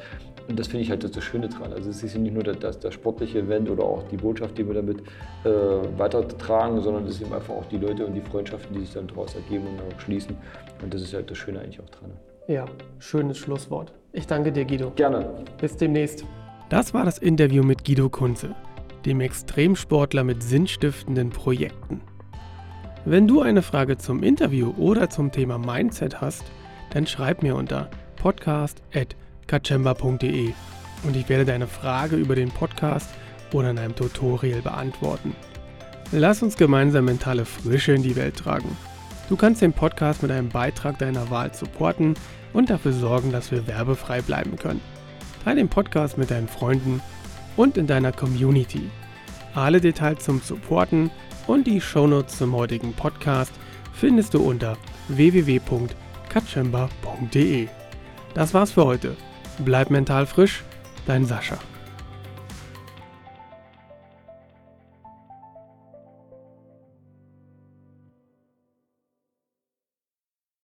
Und das finde ich halt das, das, Schöne dran. Also es ist nicht nur das, das, sportliche Event oder auch die Botschaft, die wir damit äh, weitertragen, sondern es sind einfach auch die Leute und die Freundschaften, die sich dann daraus ergeben und auch schließen. Und das ist halt das Schöne eigentlich auch dran. Ja, schönes Schlusswort. Ich danke dir, Guido. Gerne. Bis demnächst. Das war das Interview mit Guido Kunze, dem Extremsportler mit sinnstiftenden Projekten. Wenn du eine Frage zum Interview oder zum Thema Mindset hast, dann schreib mir unter podcast.kachemba.de und ich werde deine Frage über den Podcast oder in einem Tutorial beantworten. Lass uns gemeinsam mentale Frische in die Welt tragen. Du kannst den Podcast mit einem Beitrag deiner Wahl supporten und dafür sorgen, dass wir werbefrei bleiben können. Teile den Podcast mit deinen Freunden und in deiner Community. Alle Details zum Supporten und die Shownotes zum heutigen Podcast findest du unter www.katschemba.de. Das war's für heute. Bleib mental frisch, dein Sascha.